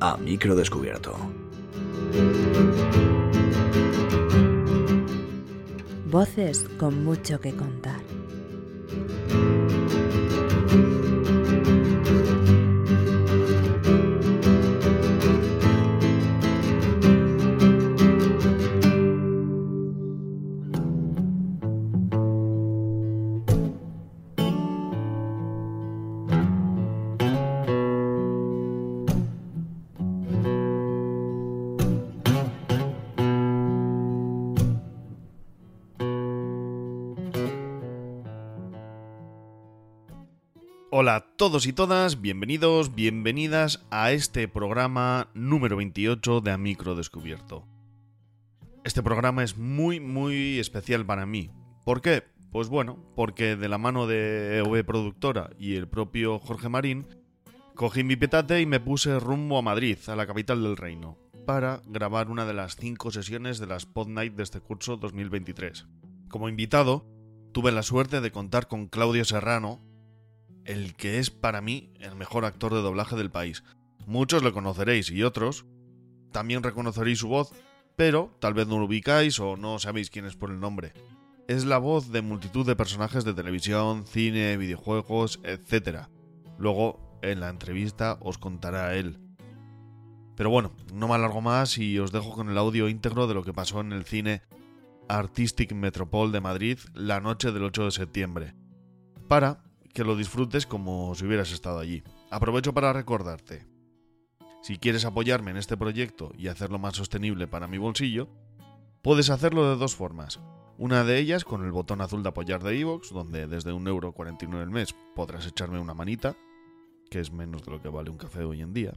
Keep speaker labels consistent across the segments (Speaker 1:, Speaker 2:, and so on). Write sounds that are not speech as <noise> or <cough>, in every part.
Speaker 1: A micro descubierto.
Speaker 2: Voces con mucho que contar.
Speaker 3: Todos y todas, bienvenidos, bienvenidas a este programa número 28 de A Descubierto. Este programa es muy, muy especial para mí. ¿Por qué? Pues bueno, porque de la mano de EOB Productora y el propio Jorge Marín, cogí mi petate y me puse rumbo a Madrid, a la capital del reino, para grabar una de las cinco sesiones de las Pod Night de este curso 2023. Como invitado, tuve la suerte de contar con Claudio Serrano, el que es para mí el mejor actor de doblaje del país. Muchos lo conoceréis y otros también reconoceréis su voz, pero tal vez no lo ubicáis o no sabéis quién es por el nombre. Es la voz de multitud de personajes de televisión, cine, videojuegos, etc. Luego, en la entrevista, os contará él. Pero bueno, no me alargo más y os dejo con el audio íntegro de lo que pasó en el cine Artistic Metropol de Madrid la noche del 8 de septiembre. Para que lo disfrutes como si hubieras estado allí. Aprovecho para recordarte. Si quieres apoyarme en este proyecto y hacerlo más sostenible para mi bolsillo, puedes hacerlo de dos formas. Una de ellas con el botón azul de apoyar de iVoox, donde desde 1,49€ al mes podrás echarme una manita, que es menos de lo que vale un café hoy en día.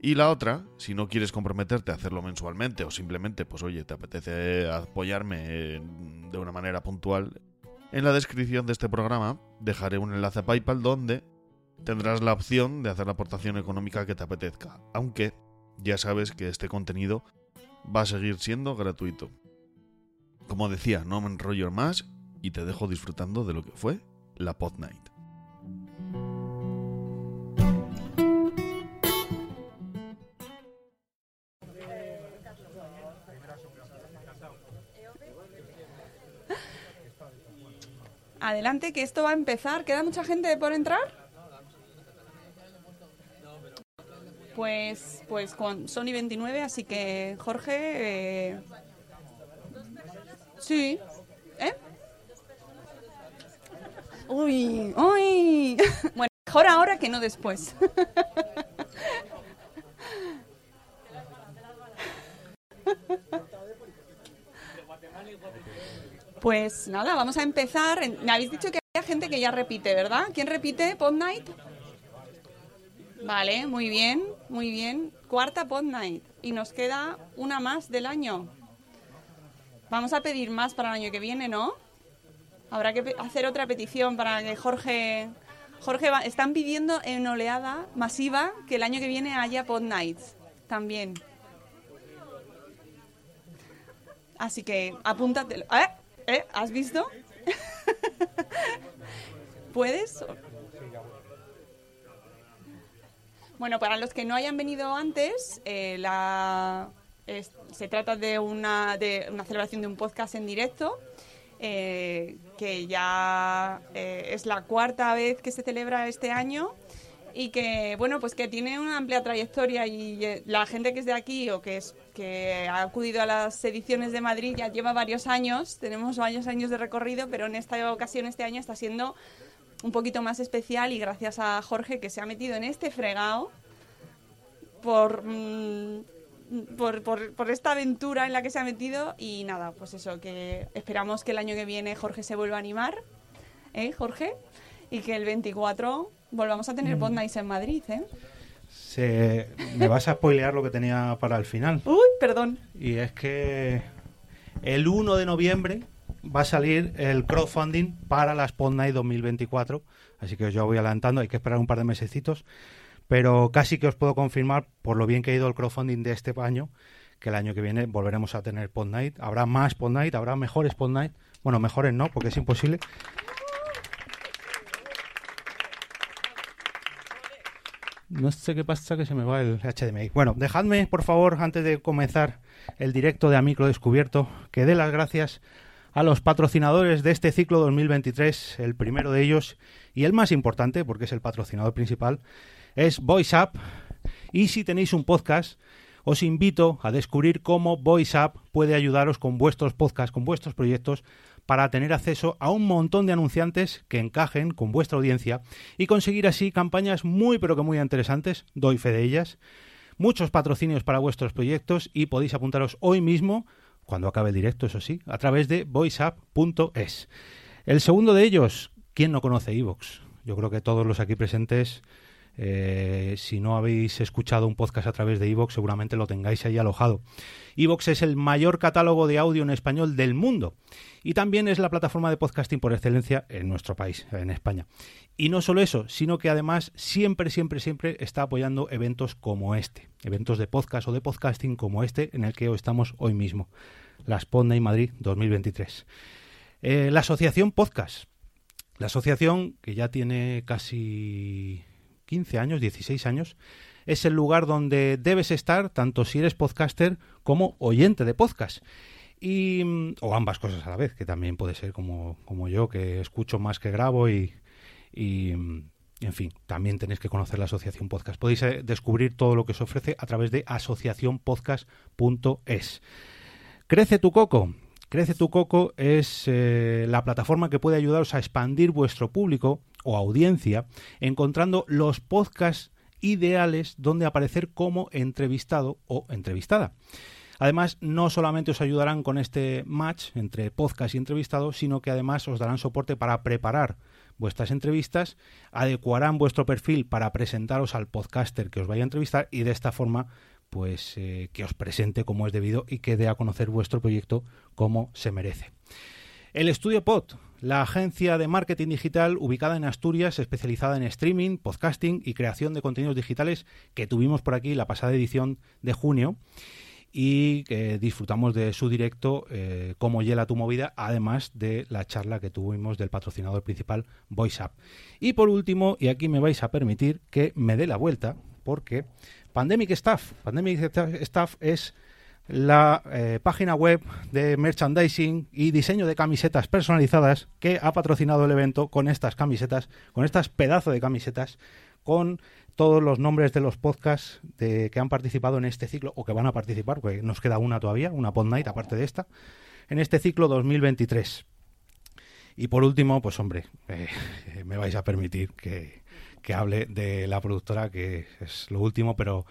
Speaker 3: Y la otra, si no quieres comprometerte a hacerlo mensualmente o simplemente, pues oye, te apetece apoyarme de una manera puntual, en la descripción de este programa dejaré un enlace a PayPal donde tendrás la opción de hacer la aportación económica que te apetezca, aunque ya sabes que este contenido va a seguir siendo gratuito. Como decía, no me enrollo más y te dejo disfrutando de lo que fue la Pod Night.
Speaker 4: Adelante, que esto va a empezar. ¿Queda mucha gente por entrar? Pues, pues con Sony 29, así que Jorge. eh, Sí. ¿Eh? Uy, uy. Bueno, mejor ahora que no después. Pues nada, vamos a empezar. Me habéis dicho que hay gente que ya repite, ¿verdad? ¿Quién repite? ¿Pod Night? Vale, muy bien, muy bien. Cuarta Pod Night. Y nos queda una más del año. Vamos a pedir más para el año que viene, ¿no? Habrá que hacer otra petición para que Jorge... Jorge, va- están pidiendo en oleada masiva que el año que viene haya Pod Nights también. Así que apúntatelo. ¿Eh? ¿Eh? ¿Has visto? <laughs> ¿Puedes? Bueno, para los que no hayan venido antes, eh, se trata de una, de una celebración de un podcast en directo, eh, que ya eh, es la cuarta vez que se celebra este año y que bueno pues que tiene una amplia trayectoria y eh, la gente que es de aquí o que es que ha acudido a las ediciones de Madrid ya lleva varios años tenemos varios años de recorrido pero en esta ocasión este año está siendo un poquito más especial y gracias a Jorge que se ha metido en este fregado mm, por, por, por esta aventura en la que se ha metido y nada, pues eso, que esperamos que el año que viene Jorge se vuelva a animar, ¿eh, Jorge? Y que el 24 volvamos a tener Pod Nights en Madrid, ¿eh?
Speaker 5: Se, me vas a spoilear lo que tenía para el final.
Speaker 4: Uy, perdón.
Speaker 5: Y es que el 1 de noviembre va a salir el crowdfunding para la Spot Night 2024. Así que os ya voy adelantando, hay que esperar un par de mesecitos. Pero casi que os puedo confirmar, por lo bien que ha ido el crowdfunding de este año, que el año que viene volveremos a tener Pod Night. Habrá más Pod Night, habrá mejores Pod Night. Bueno, mejores no, porque es imposible. No sé qué pasa que se me va el HDMI. Bueno, dejadme, por favor, antes de comenzar el directo de Amicro Descubierto, que dé las gracias a los patrocinadores de este ciclo 2023. El primero de ellos, y el más importante, porque es el patrocinador principal, es VoiceUp. Y si tenéis un podcast, os invito a descubrir cómo VoiceUp puede ayudaros con vuestros podcasts, con vuestros proyectos, para tener acceso a un montón de anunciantes que encajen con vuestra audiencia y conseguir así campañas muy pero que muy interesantes, doy fe de ellas, muchos patrocinios para vuestros proyectos y podéis apuntaros hoy mismo, cuando acabe el directo, eso sí, a través de voiceup.es. El segundo de ellos, ¿quién no conoce Evox? Yo creo que todos los aquí presentes eh, si no habéis escuchado un podcast a través de Evox, seguramente lo tengáis ahí alojado. Evox es el mayor catálogo de audio en español del mundo y también es la plataforma de podcasting por excelencia en nuestro país, en España. Y no solo eso, sino que además siempre, siempre, siempre está apoyando eventos como este, eventos de podcast o de podcasting como este en el que estamos hoy mismo, la Sponda y Madrid 2023. Eh, la asociación Podcast. La asociación que ya tiene casi 15 años, 16 años, es el lugar donde debes estar, tanto si eres podcaster como oyente de podcast. Y, mm, o ambas cosas a la vez, que también puede ser como, como yo, que escucho más que grabo y, y, mm, en fin, también tenéis que conocer la Asociación Podcast. Podéis eh, descubrir todo lo que se ofrece a través de asociacionpodcast.es. Crece tu coco. Crece tu coco es eh, la plataforma que puede ayudaros a expandir vuestro público o audiencia, encontrando los podcasts ideales donde aparecer como entrevistado o entrevistada. Además, no solamente os ayudarán con este match entre podcast y entrevistado, sino que además os darán soporte para preparar vuestras entrevistas, adecuarán vuestro perfil para presentaros al podcaster que os vaya a entrevistar y de esta forma pues eh, que os presente como es debido y que dé a conocer vuestro proyecto como se merece. El Estudio Pod, la agencia de marketing digital ubicada en Asturias, especializada en streaming, podcasting y creación de contenidos digitales que tuvimos por aquí la pasada edición de junio y que disfrutamos de su directo eh, como hiela tu movida, además de la charla que tuvimos del patrocinador principal VoiceUp. Y por último, y aquí me vais a permitir que me dé la vuelta, porque Pandemic Staff, Pandemic Staff es la eh, página web de merchandising y diseño de camisetas personalizadas que ha patrocinado el evento con estas camisetas, con estas pedazos de camisetas, con todos los nombres de los podcasts que han participado en este ciclo o que van a participar, porque nos queda una todavía, una Pod Night aparte de esta, en este ciclo 2023. Y por último, pues hombre, <laughs> eh, me vais a permitir que, que hable de la productora, que es lo último, pero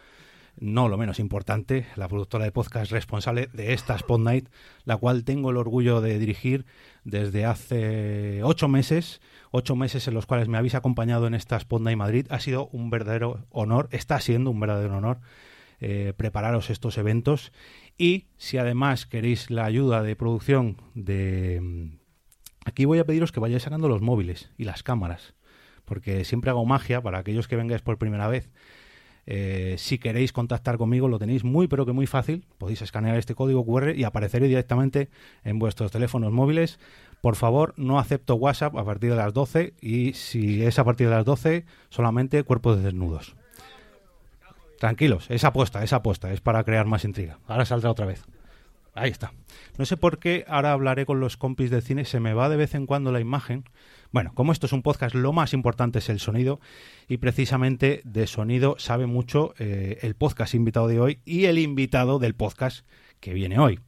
Speaker 5: no lo menos importante, la productora de podcast responsable de esta Spot Night, la cual tengo el orgullo de dirigir desde hace ocho meses, ocho meses en los cuales me habéis acompañado en esta Spot Night Madrid. Ha sido un verdadero honor, está siendo un verdadero honor eh, prepararos estos eventos y si además queréis la ayuda de producción de... Aquí voy a pediros que vayáis sacando los móviles y las cámaras, porque siempre hago magia para aquellos que vengáis por primera vez eh, si queréis contactar conmigo lo tenéis muy pero que muy fácil. Podéis escanear este código QR y apareceré directamente en vuestros teléfonos móviles. Por favor, no acepto WhatsApp a partir de las 12 y si es a partir de las 12, solamente cuerpos desnudos. Tranquilos, esa apuesta, esa apuesta, es para crear más intriga. Ahora saldrá otra vez. Ahí está. No sé por qué ahora hablaré con los compis del cine, se me va de vez en cuando la imagen bueno, como esto es un podcast, lo más importante es el sonido y precisamente de sonido sabe mucho eh, el podcast invitado de hoy y el invitado del podcast que viene hoy.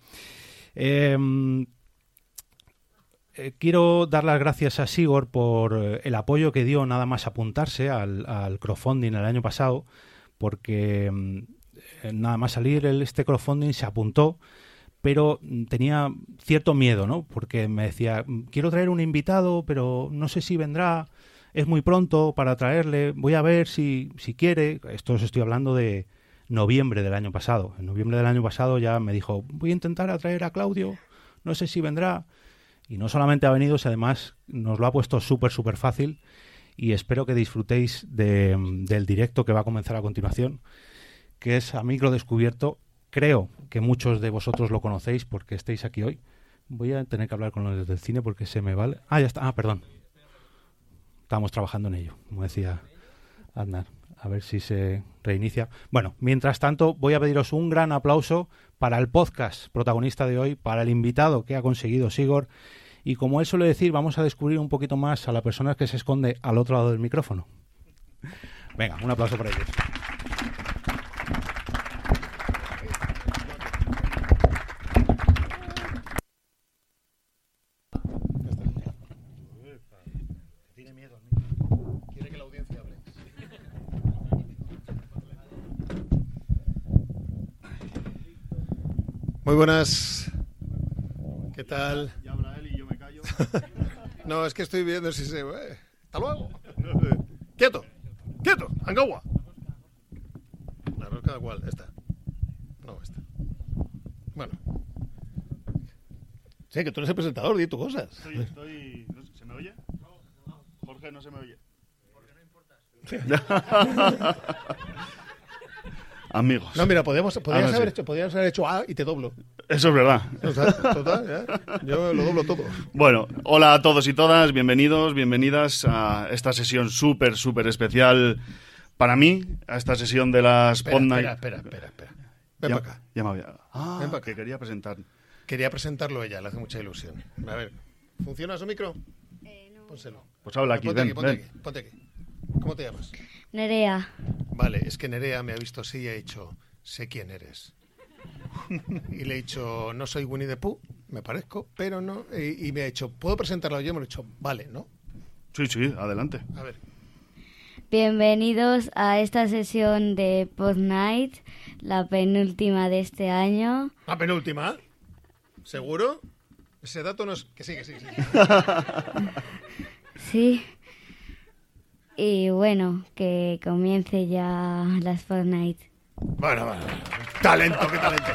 Speaker 5: Em, eh, quiero dar las gracias a Sigor por eh, el apoyo que dio nada más apuntarse al, crowdfunding el año pasado, porque em, nada más salir el, este crowdfunding se apuntó pero tenía cierto miedo, ¿no? Porque me decía, quiero traer un invitado, pero no sé si vendrá, es muy pronto para traerle, voy a ver si, si quiere. Esto os estoy hablando de noviembre del año pasado. En noviembre del año pasado ya me dijo, voy a intentar atraer a Claudio, no sé si vendrá. Y no solamente ha venido, sino además nos lo ha puesto súper, súper fácil y espero que disfrutéis de, del directo que va a comenzar a continuación, que es a micro descubierto. Creo que muchos de vosotros lo conocéis porque estáis aquí hoy. Voy a tener que hablar con los del cine porque se me vale. Ah, ya está. Ah, perdón. Estamos trabajando en ello, como decía Adnar. A ver si se reinicia. Bueno, mientras tanto, voy a pediros un gran aplauso para el podcast protagonista de hoy, para el invitado que ha conseguido Sigor. Y como él suele decir, vamos a descubrir un poquito más a la persona que se esconde al otro lado del micrófono. Venga, un aplauso para ellos.
Speaker 6: Muy buenas. ¿Qué tal?
Speaker 7: Ya habla él y yo me callo. <laughs>
Speaker 6: No, es que estoy viendo si se... eh, Hasta luego. Quieto. Quieto. Angawa. La rosca cuál? Esta. No, esta. Bueno. Sí, que tú eres el presentador, di tus cosas.
Speaker 7: Estoy, estoy... no ¿Se me oye? Jorge, no se me oye. <laughs> Amigos.
Speaker 6: No, mira, podríamos, podrías
Speaker 7: Ah, no,
Speaker 6: haber
Speaker 7: sí.
Speaker 6: hecho, podrías haber hecho A y te doblo.
Speaker 7: Eso es verdad.
Speaker 6: O sea, total. Yo lo doblo todo.
Speaker 7: Bueno, hola a todos y todas, bienvenidos, bienvenidas a esta sesión súper, súper especial para mí, a esta sesión de las
Speaker 6: Espera,
Speaker 7: Pod
Speaker 6: espera, espera, espera, espera. Ven
Speaker 7: ya,
Speaker 6: para acá.
Speaker 7: ya me había... Ah,
Speaker 6: Ven pa' acá.
Speaker 7: que quería presentar.
Speaker 6: Quería presentarlo ella, le hace mucha ilusión. A ver, ¿funciona su micro? Pónselo.
Speaker 7: Pues habla aquí,
Speaker 6: ponte
Speaker 7: ven,
Speaker 6: aquí, ponte
Speaker 7: ven.
Speaker 6: aquí, ponte aquí. ¿Cómo te llamas?
Speaker 8: Nerea,
Speaker 6: Vale, es que Nerea me ha visto así y ha dicho, sé quién eres. <laughs> y le he dicho, no soy Winnie the Pooh, me parezco, pero no. Y, y me ha dicho, ¿puedo presentarlo yo? Me lo he dicho, vale, ¿no?
Speaker 7: Sí, sí, adelante.
Speaker 6: A ver.
Speaker 8: bienvenidos a esta sesión de Pod Night, la penúltima de este año.
Speaker 6: La penúltima. ¿Seguro? Ese dato no es... Que <laughs> sí, que sí, que sí.
Speaker 8: Sí. Y bueno, que comience ya las Night.
Speaker 6: Bueno, bueno. Talento, qué talento.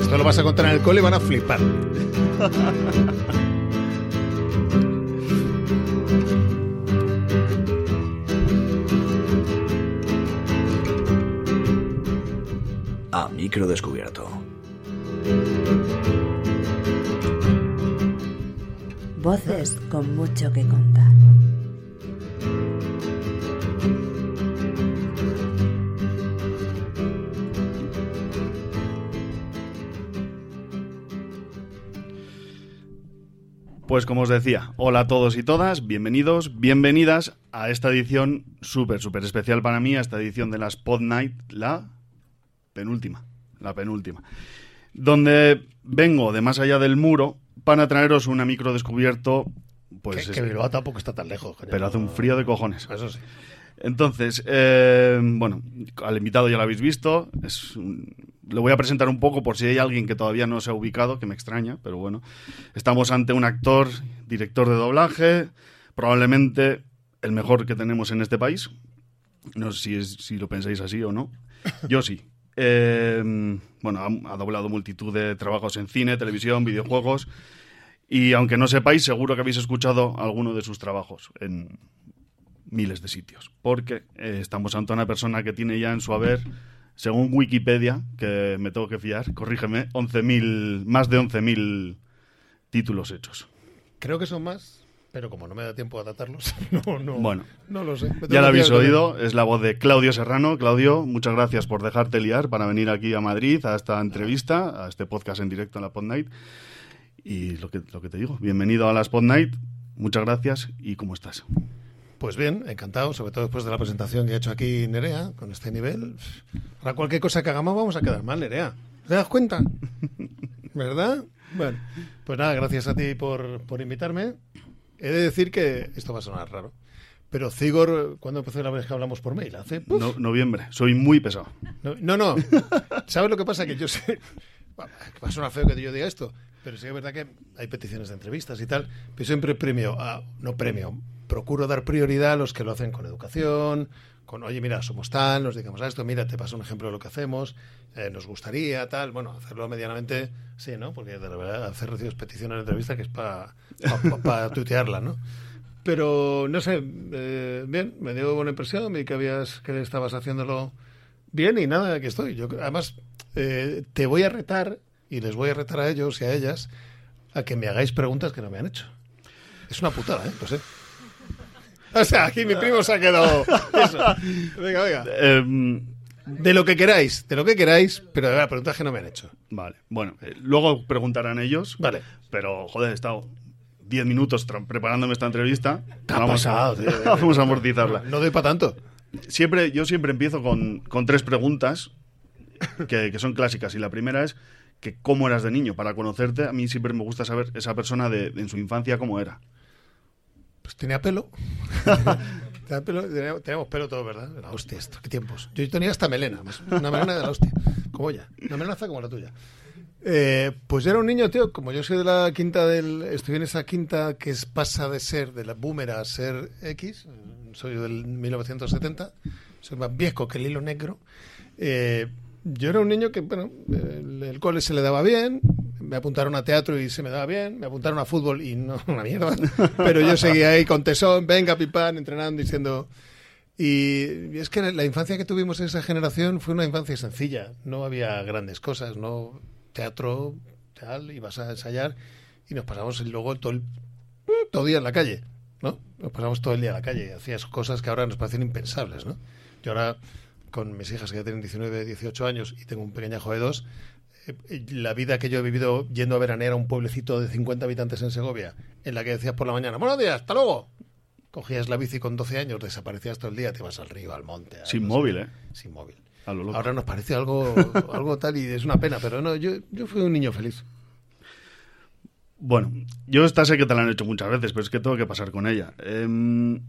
Speaker 6: Esto lo vas a contar en el cole y van a flipar.
Speaker 1: A micro descubierto.
Speaker 2: Voces con mucho que contar.
Speaker 7: Pues como os decía, hola a todos y todas, bienvenidos, bienvenidas a esta edición súper, súper especial para mí, a esta edición de las Pod Night, la penúltima, la penúltima, donde vengo de más allá del muro para traeros una micro descubierto, pues
Speaker 6: que,
Speaker 7: es-
Speaker 6: que Bilbao tampoco está tan lejos.
Speaker 7: pero hace un frío de cojones.
Speaker 6: Eso sí.
Speaker 7: Entonces, eh, bueno, al invitado ya lo habéis visto. Es un- lo voy a presentar un poco por si hay alguien que todavía no se ha ubicado, que me extraña, pero bueno. Estamos ante un actor, director de doblaje, probablemente el mejor que tenemos en este país. No sé si, es, si lo pensáis así o no. Yo sí. Eh, bueno, ha, doblado multitud de trabajos en cine, televisión, videojuegos. Y aunque no sepáis, seguro que habéis escuchado alguno de sus trabajos en miles de sitios. Porque eh, estamos ante una persona que tiene ya en su haber, según Wikipedia, que me tengo que fiar, corrígeme, 11.000, más de 11.000 títulos hechos.
Speaker 6: Creo que son más, pero como no me da tiempo a datarlos, <laughs> no, no,
Speaker 7: Bueno.
Speaker 6: no lo sé.
Speaker 7: Ya lo
Speaker 6: que
Speaker 7: habéis oído, es la voz de Claudio Serrano. Claudio, muchas gracias por dejarte liar para venir aquí a Madrid a esta entrevista, a este podcast en directo en la Pod Night. Y lo que, lo que te digo, bienvenido a las Pod Night, muchas gracias y ¿cómo estás?
Speaker 6: Pues bien, encantado, sobre todo después de la presentación que ha hecho aquí Nerea, con este nivel. Ahora cualquier cosa que hagamos vamos a quedar mal, Nerea. ¿Te das cuenta? <laughs> ¿Verdad? Bueno, pues nada, gracias a ti por, por invitarme. He de decir que esto va a sonar raro. Pero Cigor, ¿cuándo empezó la vez que hablamos por mail? Hace... ¡puf!
Speaker 7: No- noviembre, soy muy pesado.
Speaker 6: No, no, no. ¿Sabes lo que pasa? Que yo sé. Va a sonar feo que yo diga esto, pero sí es verdad que hay peticiones de entrevistas y tal. Pero siempre premio, a- no premio, procuro dar prioridad a los que lo hacen con educación, con, oye, mira, somos tal, nos dedicamos a esto, mira, te paso un ejemplo de lo que hacemos, eh, nos gustaría, tal, bueno, hacerlo medianamente, sí, ¿no? Porque de verdad hacer recibes peticiones de entrevista que es para pa, <laughs> tuitearla, ¿no? Pero, no sé, eh, bien, me dio buena impresión, vi que, habías, que estabas haciéndolo bien y nada, aquí estoy. Yo, además, eh, te voy a retar, y les voy a retar a ellos y a ellas, a que me hagáis preguntas que no me han hecho. Es una putada, ¿eh? Lo sé. O sea, aquí mi primo se ha quedado. Eso. Venga, venga.
Speaker 7: Em,
Speaker 6: De lo que queráis, de lo que queráis, pero de las preguntas que no me han hecho.
Speaker 7: vale, bueno, eh, luego preguntarán ellos.
Speaker 6: Vale.
Speaker 7: Pero, joder, he estado 10 minutos tra- preparándome esta entrevista.
Speaker 6: Te ha pasado, tío. <laughs>
Speaker 7: vamos a amortizarla.
Speaker 6: No doy para tanto.
Speaker 7: Siempre, yo siempre empiezo con, con tres preguntas que, que son clásicas. Y la primera es que cómo eras de niño. Para conocerte, a mí siempre me gusta saber esa persona de, en su infancia cómo era.
Speaker 6: Pues tenía pelo. <laughs> tenía pelo teníamos, teníamos pelo todo, ¿verdad? La hostia, esto, qué tiempos. Yo tenía hasta melena, una melena de la hostia. Como ella. Una melenaza como la tuya. Eh, pues yo era un niño, tío, como yo soy de la quinta del... Estoy en esa quinta que es, pasa de ser de la boomer a ser X. Soy del 1970. Soy más viejo que el hilo negro. Eh, yo era un niño que, bueno, el, el cole se le daba bien, me apuntaron a teatro y se me daba bien, me apuntaron a fútbol y no, <laughs> una mierda, pero yo seguía ahí con tesón, venga, pipán, entrenando, diciendo... Y, es que la infancia que tuvimos en esa generación fue una infancia sencilla, no había grandes cosas, no teatro, tal, ibas a ensayar y nos pasamos luego todo el, todo día en la calle, ¿no? Nos pasamos todo el día en la calle, hacías cosas que ahora nos parecen impensables, ¿no? Yo ahora con mis hijas que ya tienen 19, 18 años y tengo un pequeñajo de dos, la vida que yo he vivido yendo a veranear a un pueblecito de 50 habitantes en Segovia, en la que decías por la mañana, buenos días, hasta luego. Cogías la bici con 12 años, desaparecías todo el día, te vas al río, al monte.
Speaker 7: Sin móvil. ¿eh?
Speaker 6: Sin móvil.
Speaker 7: A lo loco.
Speaker 6: Ahora nos parece algo, <laughs> algo tal y es una pena, pero no, yo, yo fui un niño feliz.
Speaker 7: Bueno, yo esta sé que te la han hecho muchas veces, pero es que tengo que pasar con ella. Em,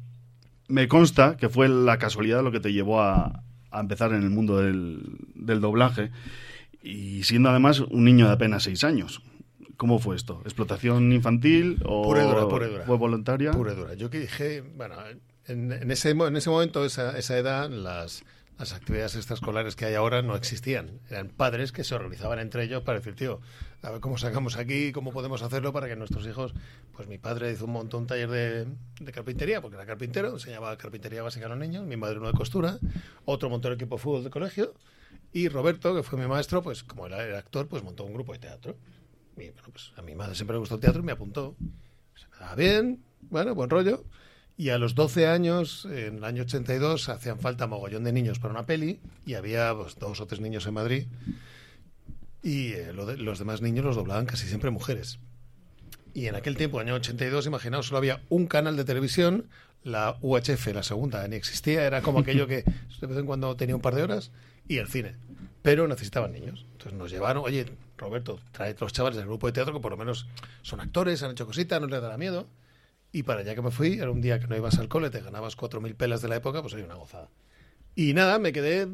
Speaker 7: me consta que fue la casualidad lo que te llevó a, a empezar en el mundo del, del doblaje y siendo además un niño de apenas seis años. ¿Cómo fue esto? ¿Explotación infantil o
Speaker 6: Pura y dura, pura y dura.
Speaker 7: fue voluntaria?
Speaker 6: Pura y dura. Yo que dije, bueno, en, en ese, en ese momento, esa, esa edad, las, las actividades extraescolares que hay ahora no existían. Eran padres que se organizaban entre ellos para decir, tío, a ver cómo sacamos aquí, cómo podemos hacerlo para que nuestros hijos... Pues mi padre hizo un montón taller de, de carpintería, porque era carpintero, enseñaba carpintería básica a los niños, mi madre uno de costura, otro montó el equipo de fútbol de colegio, y Roberto, que fue mi maestro, pues como era, era actor, pues montó un grupo de teatro. Pues a mi madre siempre le gustó el teatro y me apuntó. Se me daba bien, bueno, buen rollo. Y a los 12 años, en el año 82, hacían falta mogollón de niños para una peli y había pues, dos o tres niños en Madrid. Y eh, los demás niños los doblaban casi siempre mujeres. Y en aquel tiempo, año 82, imaginaos, solo había un canal de televisión, la UHF, la segunda, ni existía, era como aquello que de vez en cuando tenía un par de horas, y el cine. Pero necesitaban niños. Entonces nos llevaron, oye, Roberto, trae los chavales del grupo de teatro que por lo menos son actores, han hecho cositas, no les dará miedo. Y para allá que me fui, era un día que no ibas al cole, te ganabas 4.000 pelas de la época, pues hay una gozada. Y nada, me quedé,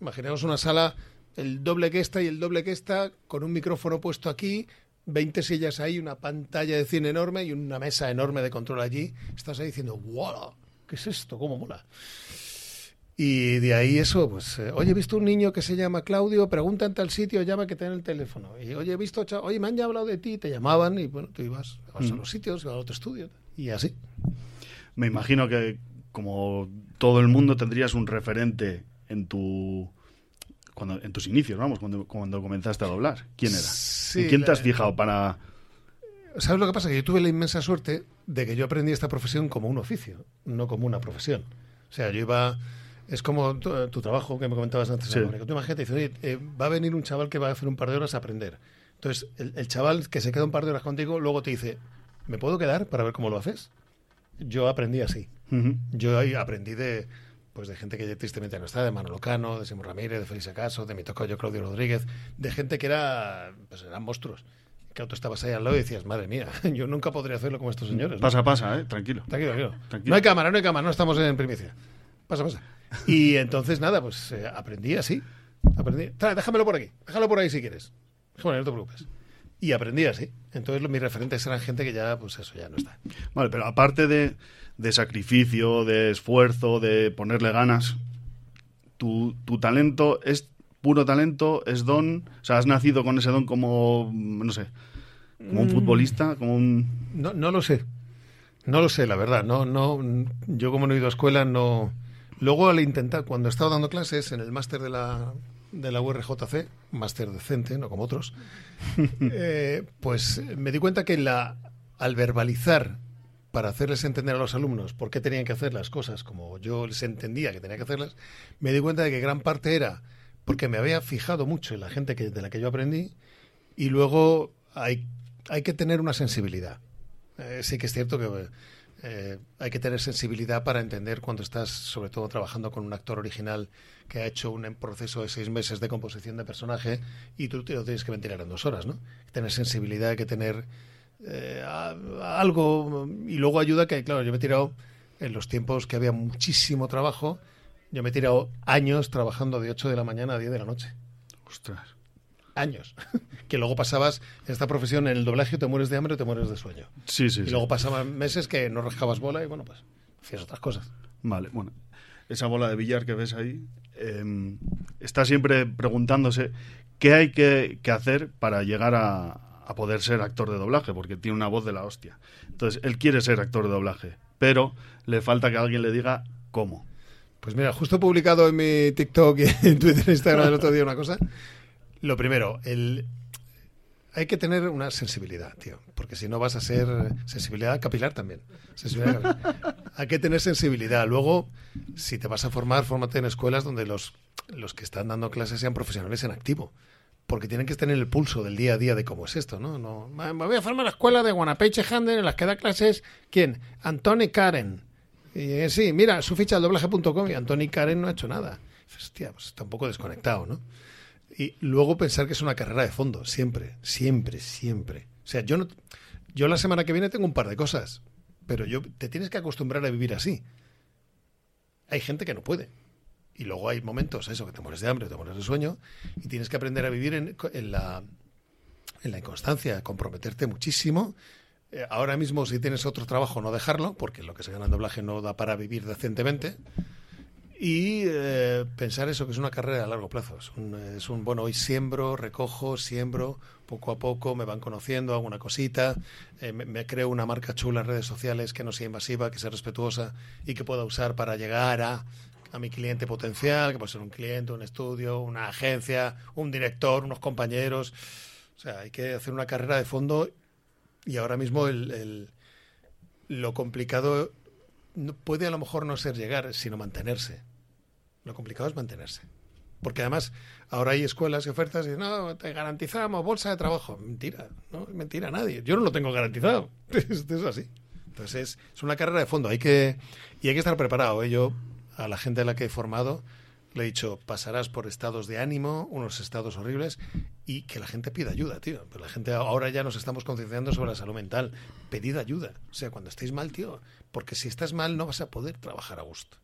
Speaker 6: imaginaos una sala, el doble que esta y el doble que esta, con un micrófono puesto aquí, 20 sillas ahí, una pantalla de cine enorme y una mesa enorme de control allí. Estás ahí diciendo, ¡wow! ¿Qué es esto? ¿Cómo mola? Y de ahí eso, pues, eh, oye, he visto un niño que se llama Claudio, pregunta en tal sitio, llama que tiene el teléfono. Y oye, he visto, oye, me han ya hablado de ti, te llamaban y bueno, tú ibas, ibas a los sitios, ibas a otro estudio y así.
Speaker 7: Me imagino que, como todo el mundo, tendrías un referente en tu cuando en tus inicios, vamos, cuando, cuando comenzaste a doblar. ¿Quién era?
Speaker 6: Sí,
Speaker 7: ¿En quién te has fijado para...?
Speaker 6: ¿Sabes lo que pasa? Que yo tuve la inmensa suerte de que yo aprendí esta profesión como un oficio, no como una profesión. O sea, yo iba... Es como tu, tu trabajo que me comentabas antes.
Speaker 7: Sí.
Speaker 6: Tú imagínate, dices, oye, eh, va a venir un chaval que va a hacer un par de horas a aprender. Entonces, el, el chaval que se queda un par de horas contigo, luego te dice, ¿me puedo quedar para ver cómo lo haces? Yo aprendí así. Yo ahí aprendí de pues de gente que ya tristemente no está, de Manolo Cano, de Simón Ramírez, de Félix Acaso, de mi tocayo Claudio Rodríguez, de gente que era, pues eran monstruos. Que tú estabas ahí al lado y decías, madre mía, <laughs> yo nunca podría hacerlo como estos señores. ¿no?
Speaker 7: Pasa, pasa, ¿eh? Tranquilo.
Speaker 6: Tranquilo, tranquilo.
Speaker 7: Tranquilo.
Speaker 6: No hay cámara, no hay cámara, no estamos en primicia. Pasa, pasa. Y entonces, nada, pues eh, aprendí así. Aprendí. Trae, déjamelo por aquí. Déjalo por ahí si quieres. Bueno, no te preocupes. Y aprendí así. Entonces lo- mis referentes eran gente que ya, pues eso, ya no está.
Speaker 7: Vale, pero aparte de, de sacrificio, de esfuerzo, de ponerle ganas, tu, tu talento es puro talento, es don, o sea, has nacido con ese don como, no sé, como un futbolista, como un...
Speaker 6: No, no lo sé. No lo sé, la verdad. No, no, yo como no he ido a escuela, no. Luego al intentar, cuando he estado dando clases en el máster de la, de la URJC, máster decente, no como otros, <laughs> eh, pues me di cuenta que la, al verbalizar para hacerles entender a los alumnos por qué tenían que hacer las cosas como yo les entendía que tenía que hacerlas, me di cuenta de que gran parte era porque me había fijado mucho en la gente que, de la que yo aprendí y luego hay, hay que tener una sensibilidad. Eh, sí que es cierto que eh, hay que tener sensibilidad para entender cuando estás, sobre todo, trabajando con un actor original que ha hecho un proceso de seis meses de composición de personaje y tú te lo tienes que ventilar en dos horas, ¿no? Hay que tener sensibilidad, hay que tener eh, a- algo y luego ayuda que, claro, yo me he tirado en los tiempos que había muchísimo trabajo, yo me he tirado años trabajando de 8 de la mañana a 10 de la noche
Speaker 7: Ostras.
Speaker 6: Años. <laughs> que luego pasabas en esta profesión en el doblaje te mueres de hambre o te mueres de sueño.
Speaker 7: Sí, sí,
Speaker 6: Y
Speaker 7: sí.
Speaker 6: luego pasaban meses que no rascabas bola y bueno, pues hacías otras cosas.
Speaker 7: Vale, bueno. Esa bola de billar que ves ahí eh, está siempre preguntándose qué hay que, que hacer para llegar a, a poder ser actor de doblaje, porque tiene una voz de la hostia. Entonces, él quiere ser actor de doblaje, pero le falta que alguien le diga cómo.
Speaker 6: Pues mira, justo he publicado en mi TikTok y <laughs> en Twitter e Instagram el otro día una cosa. Lo primero, el hay que tener una sensibilidad, tío, porque si no vas a ser sensibilidad capilar también. Sensibilidad capilar. <laughs> Hay que tener sensibilidad. Luego, si te vas a formar, fórmate en escuelas donde los, los que están dando clases sean profesionales en activo. Porque tienen que tener el pulso del día a día de cómo es esto, ¿no? no me voy a formar en la escuela de Guanapeche Handen en las que da clases, ¿quién? Antoni Karen. Y eh, sí, mira, su ficha al doblaje.com y Antoni Karen no ha hecho nada. Hostia, pues está un poco desconectado, ¿no? Y luego pensar que es una carrera de fondo, siempre, siempre, siempre. O sea, yo no, yo la semana que viene tengo un par de cosas, pero yo te tienes que acostumbrar a vivir así. Hay gente que no puede. Y luego hay momentos, eso, que te mueres de hambre, te mueres de sueño, y tienes que aprender a vivir en, en la, en la inconstancia, comprometerte muchísimo. Eh, ahora mismo, si tienes otro trabajo, no dejarlo, porque lo que se gana en doblaje no da para vivir decentemente. Y eh, pensar eso, que es una carrera a largo plazo. Es un, es un, bueno, hoy siembro, recojo, siembro, poco a poco me van conociendo, hago una cosita, eh, me, creo una marca chula en redes sociales que no sea invasiva, que sea respetuosa y que pueda usar para llegar a, a mi cliente potencial, que puede ser un cliente, un estudio, una agencia, un director, unos compañeros. O sea, hay que hacer una carrera de fondo y ahora mismo el, el, lo complicado no, puede a lo mejor no ser llegar, sino mantenerse. Lo complicado es mantenerse. Porque además ahora hay escuelas y ofertas y dicen, no, te garantizamos bolsa de trabajo. Mentira, no mentira nadie. Yo no lo tengo garantizado. <laughs> Es así. Entonces es, es, una carrera de fondo. Hay que, y hay que estar preparado. ¿eh? Yo a la gente a la que he formado le he dicho, pasarás por estados de ánimo, unos estados horribles, y que la gente pida ayuda, tío. La gente ahora ya nos estamos concienciando sobre la salud mental. Pedid ayuda. O sea, cuando estéis mal, tío, porque si estás mal no vas a poder trabajar a gusto.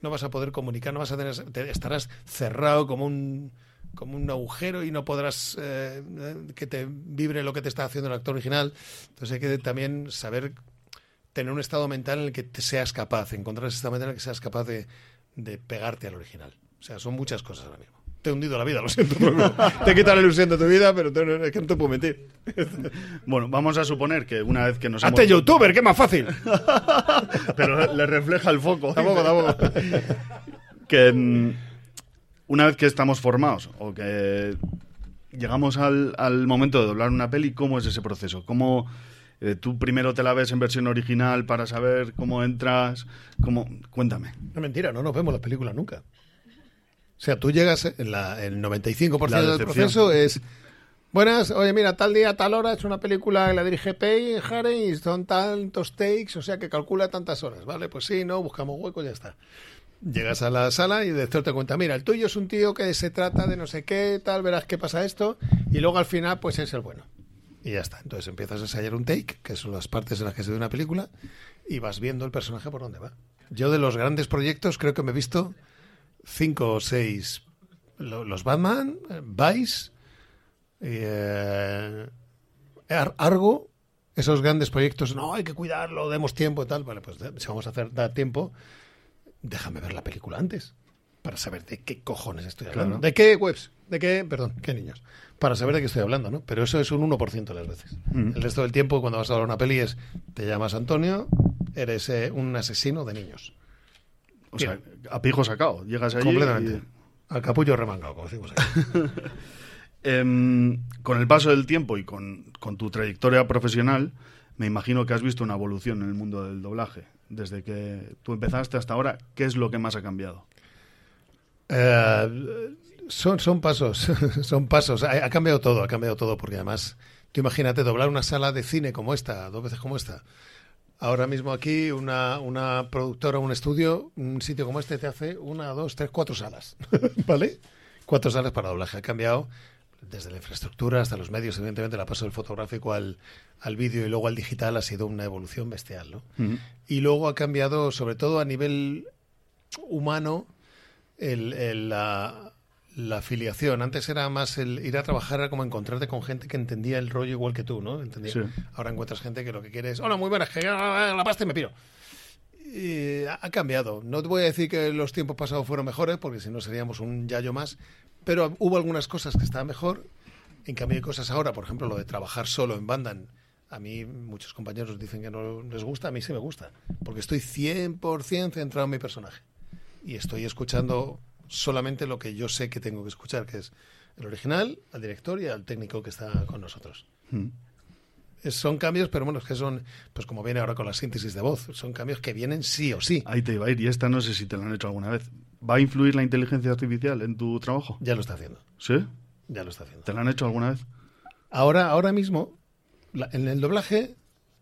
Speaker 6: No vas a poder comunicar, no vas a tener, te, estarás cerrado como un como un agujero y no podrás eh, que te vibre lo que te está haciendo el actor original. Entonces hay que también saber tener un estado mental en el que te seas capaz, encontrar ese estado mental en el que seas capaz de, de pegarte al original. O sea, son muchas cosas ahora mismo. Te he hundido la vida, lo siento. <laughs> te quita la ilusión de tu vida, pero te, es que no te puedo mentir. <laughs>
Speaker 7: bueno, vamos a suponer que una vez que nos
Speaker 6: ¡Hazte hemos... youtuber, que es más fácil! <laughs>
Speaker 7: pero le refleja el foco.
Speaker 6: Tampoco, tampoco.
Speaker 7: que mm, una vez que estamos formados o que llegamos al, al, momento de doblar una peli, ¿cómo es ese proceso? ¿Cómo eh, tú primero te la ves en versión original para saber cómo entras? ¿Cómo? Cuéntame.
Speaker 6: No, mentira, no nos vemos las películas nunca. O sea, tú llegas, en la, el 95% la del proceso es... Buenas, oye, mira, tal día, tal hora, es una película que la dirige Pay, Haren y son tantos takes, o sea que calcula tantas horas, ¿vale? Pues sí, no, buscamos hueco, ya está. Llegas a la sala y de director te cuenta, mira, el tuyo es un tío que se trata de no sé qué, tal, verás qué pasa esto, y luego al final, pues es el bueno. Y ya está. Entonces empiezas a ensayar un take, que son las partes en las que se ve una película, y vas viendo el personaje por dónde va. Yo de los grandes proyectos creo que me he visto cinco o seis. Los Batman, Vice, eh, Ar- Argo, esos grandes proyectos, no, hay que cuidarlo, demos tiempo y tal. Vale, pues de- si vamos a hacer dar tiempo, déjame ver la película antes. Para saber de qué cojones estoy hablando.
Speaker 7: Claro.
Speaker 6: ¿De qué webs? ¿De qué? Perdón, ¿qué niños? Para saber de qué estoy hablando, ¿no? Pero eso es un 1% de las veces.
Speaker 7: Mm.
Speaker 6: El resto del tiempo, cuando vas a ver una peli, es te llamas Antonio, eres eh, un asesino de niños.
Speaker 7: O sea, a pijo sacado. Llegas allí
Speaker 6: Completamente.
Speaker 7: y-
Speaker 6: Al capullo remangado, como decimos aquí. <laughs>
Speaker 7: Em, con el paso del tiempo y con, con tu trayectoria profesional, me imagino que has visto una evolución en el mundo del doblaje. Desde que tú empezaste hasta ahora, ¿qué es lo que más ha cambiado?
Speaker 6: Eh, son, son pasos, <laughs> son pasos. Ha, ha cambiado todo, ha cambiado todo, porque además, tú imagínate doblar una sala de cine como esta, dos veces como esta. Ahora mismo aquí una, una productora, un estudio, un sitio como este te hace una, dos, tres, cuatro salas, <laughs> ¿vale? Cuatro salas para doblaje. Ha cambiado desde la infraestructura hasta los medios, evidentemente la paso del fotográfico al, al vídeo y luego al digital ha sido una evolución bestial, ¿no? Y luego ha cambiado, sobre todo a nivel humano, el, el- la, la afiliación. Antes era más el ir a trabajar, era como encontrarte con gente que entendía el rollo igual que tú, ¿no?
Speaker 7: Sí.
Speaker 6: Ahora encuentras gente que lo que quiere es, hola, muy buenas, que la pasta y me piro. Y ha cambiado. No te voy a decir que los tiempos pasados fueron mejores, porque si no seríamos un yayo más, pero hubo algunas cosas que estaban mejor. En cambio, hay cosas ahora, por ejemplo, lo de trabajar solo en banda. A mí muchos compañeros dicen que no les gusta, a mí sí me gusta, porque estoy 100% centrado en mi personaje y estoy escuchando solamente lo que yo sé que tengo que escuchar, que es el original, al director y al técnico que está con nosotros.
Speaker 7: Mm.
Speaker 6: Es- son cambios, pero bueno, es que son, pues como viene ahora con la síntesis de voz, son cambios que vienen sí o sí.
Speaker 7: Ahí te iba a ir, y esta no sé si te la han hecho alguna vez. ¿Va a influir la inteligencia artificial en tu trabajo?
Speaker 6: Ya lo está haciendo,
Speaker 7: ¿Sí?
Speaker 6: ya lo está haciendo.
Speaker 7: ¿Te la han hecho alguna vez?
Speaker 6: Ahora, ahora mismo, la- en el doblaje,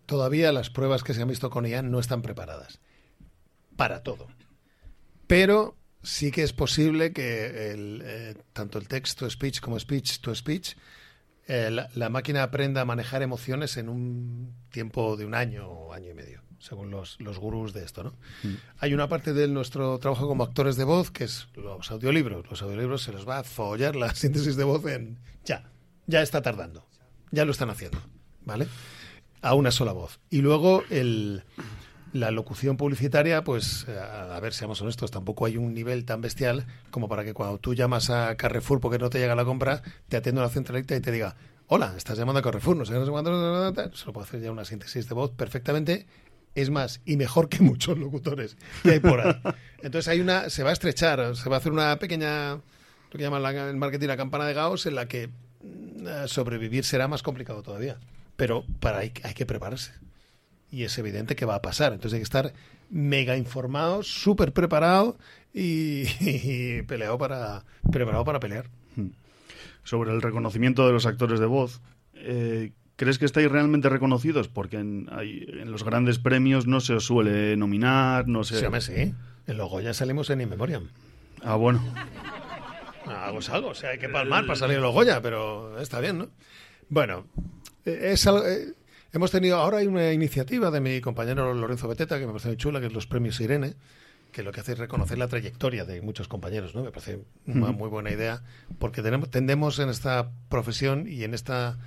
Speaker 6: todavía las pruebas que se han visto con IA no están preparadas para todo. Pero sí que es posible que el, eh, tanto el text to speech como speech to speech, eh, la, la máquina aprenda a manejar emociones en un tiempo de un año o año y medio, según los, los gurús de esto. ¿no? Hay una parte de nuestro trabajo como actores de voz que es los audiolibros. Los audiolibros se los va a follar la <laughs> síntesis de voz en ya, ya está tardando, ya lo están haciendo, ¿vale? A una sola voz. Y luego el, la locución publicitaria, pues, a, a ver, seamos honestos, tampoco hay un nivel tan bestial como para que cuando tú llamas a Carrefour porque no te llega la compra, te atienda una centralita y te diga, hola, estás llamando a Carrefour, no sé, cuánto, se lo puede hacer ya una síntesis de voz perfectamente. Es más, y mejor que <laughs> muchos locutores que hay por ahí. Entonces hay una, se va a estrechar, se va a hacer una pequeña, lo que llaman la- marketing la campana de Gauss, en la que mm, eh, sobrevivir será más complicado todavía. Pero para hay que prepararse y es evidente que va a pasar. Entonces hay que estar mega informado, súper preparado y, <laughs> y peleado para, preparado para pelear.
Speaker 7: Sobre el reconocimiento de los actores de voz, eh, ¿crees que estáis realmente reconocidos? Porque en, hay- en los grandes premios no se os suele nominar, no se...
Speaker 6: Sí, hombre, sí. En los ya salimos en In Memoriam.
Speaker 7: Ah, bueno.
Speaker 6: Algo es algo, o sea, hay que palmar para salir en los Goya, pero está bien, ¿no? Bueno, eh, es algo, eh, hemos tenido, ahora hay una iniciativa de mi compañero Lorenzo Beteta, que me parece muy chula, que es los premios Irene, que lo que hace es reconocer la trayectoria de muchos compañeros, ¿no? Me parece una muy buena idea, porque tenemos, tendemos en esta profesión y en esta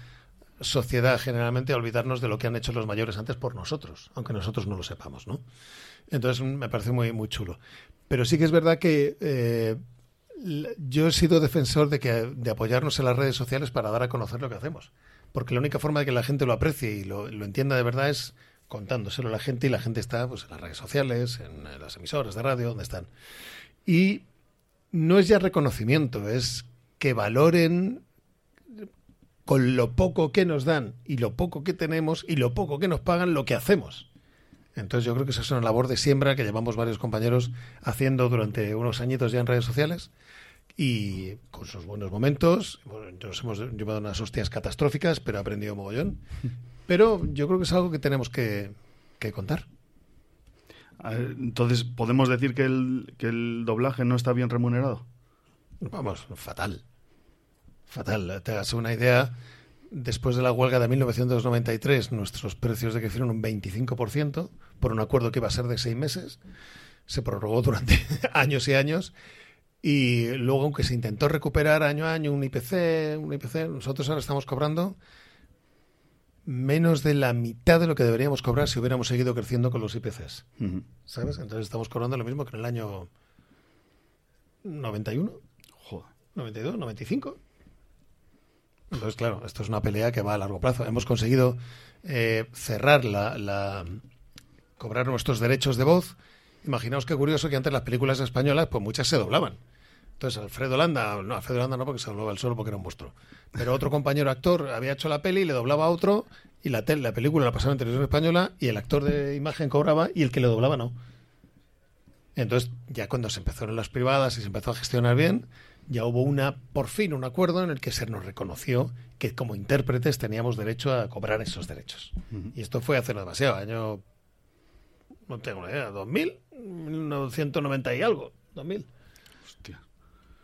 Speaker 6: sociedad generalmente a olvidarnos de lo que han hecho los mayores antes por nosotros, aunque nosotros no lo sepamos, ¿no? Entonces me parece muy, muy chulo. Pero sí que es verdad que eh, yo he sido defensor de, que, de apoyarnos en las redes sociales para dar a conocer lo que hacemos. Porque la única forma de que la gente lo aprecie y lo, entienda de verdad es contándoselo a la gente y la gente está pues, en las redes sociales, en, las emisoras de radio, donde están. Y no es ya reconocimiento, es que valoren con lo poco que nos dan y lo poco que tenemos y lo poco que nos pagan lo que hacemos. Entonces yo creo que esa es una labor de siembra que llevamos varios compañeros haciendo durante unos añitos ya en redes sociales y con sus buenos momentos. Bueno, nos hemos llevado unas hostias catastróficas, pero he aprendido mogollón. <laughs> Pero yo creo que es algo que tenemos que, que contar.
Speaker 7: Entonces, ¿podemos decir que el, que el doblaje no está bien remunerado?
Speaker 6: Vamos, fatal. Fatal. Te hagas una idea. Después de la huelga de 1993, nuestros precios decrecieron un 25% por un acuerdo que iba a ser de seis meses. Se prorrogó durante <laughs> años y años. Y luego, aunque se intentó recuperar año a año un IPC, un IPC, nosotros ahora estamos cobrando menos de la mitad de lo que deberíamos cobrar si hubiéramos seguido creciendo con los IPCs. ¿Sabes? Entonces estamos cobrando lo mismo que en el año 91,
Speaker 7: Joder.
Speaker 6: 92, 95. Entonces, claro, esto es una pelea que va a largo plazo. Hemos conseguido eh, cerrar la, la- cobrar nuestros derechos de voz. Imaginaos qué curioso que antes las películas españolas, pues muchas se doblaban. Entonces, Alfredo Landa, no, Alfredo Landa no, porque se doblaba el solo porque era un monstruo. Pero otro compañero actor había hecho la peli y le doblaba a otro, y la, tel- la película la pasaba en televisión española, y el actor de imagen cobraba, y el que le doblaba no. Entonces, ya cuando se empezaron las privadas y se empezó a gestionar bien, ya hubo una, por fin, un acuerdo en el que se nos reconoció que como intérpretes teníamos derecho a cobrar esos derechos. Y esto fue hace no demasiado, año, no tengo una idea, 2000, 1990 y algo, 2000.
Speaker 7: Hostia.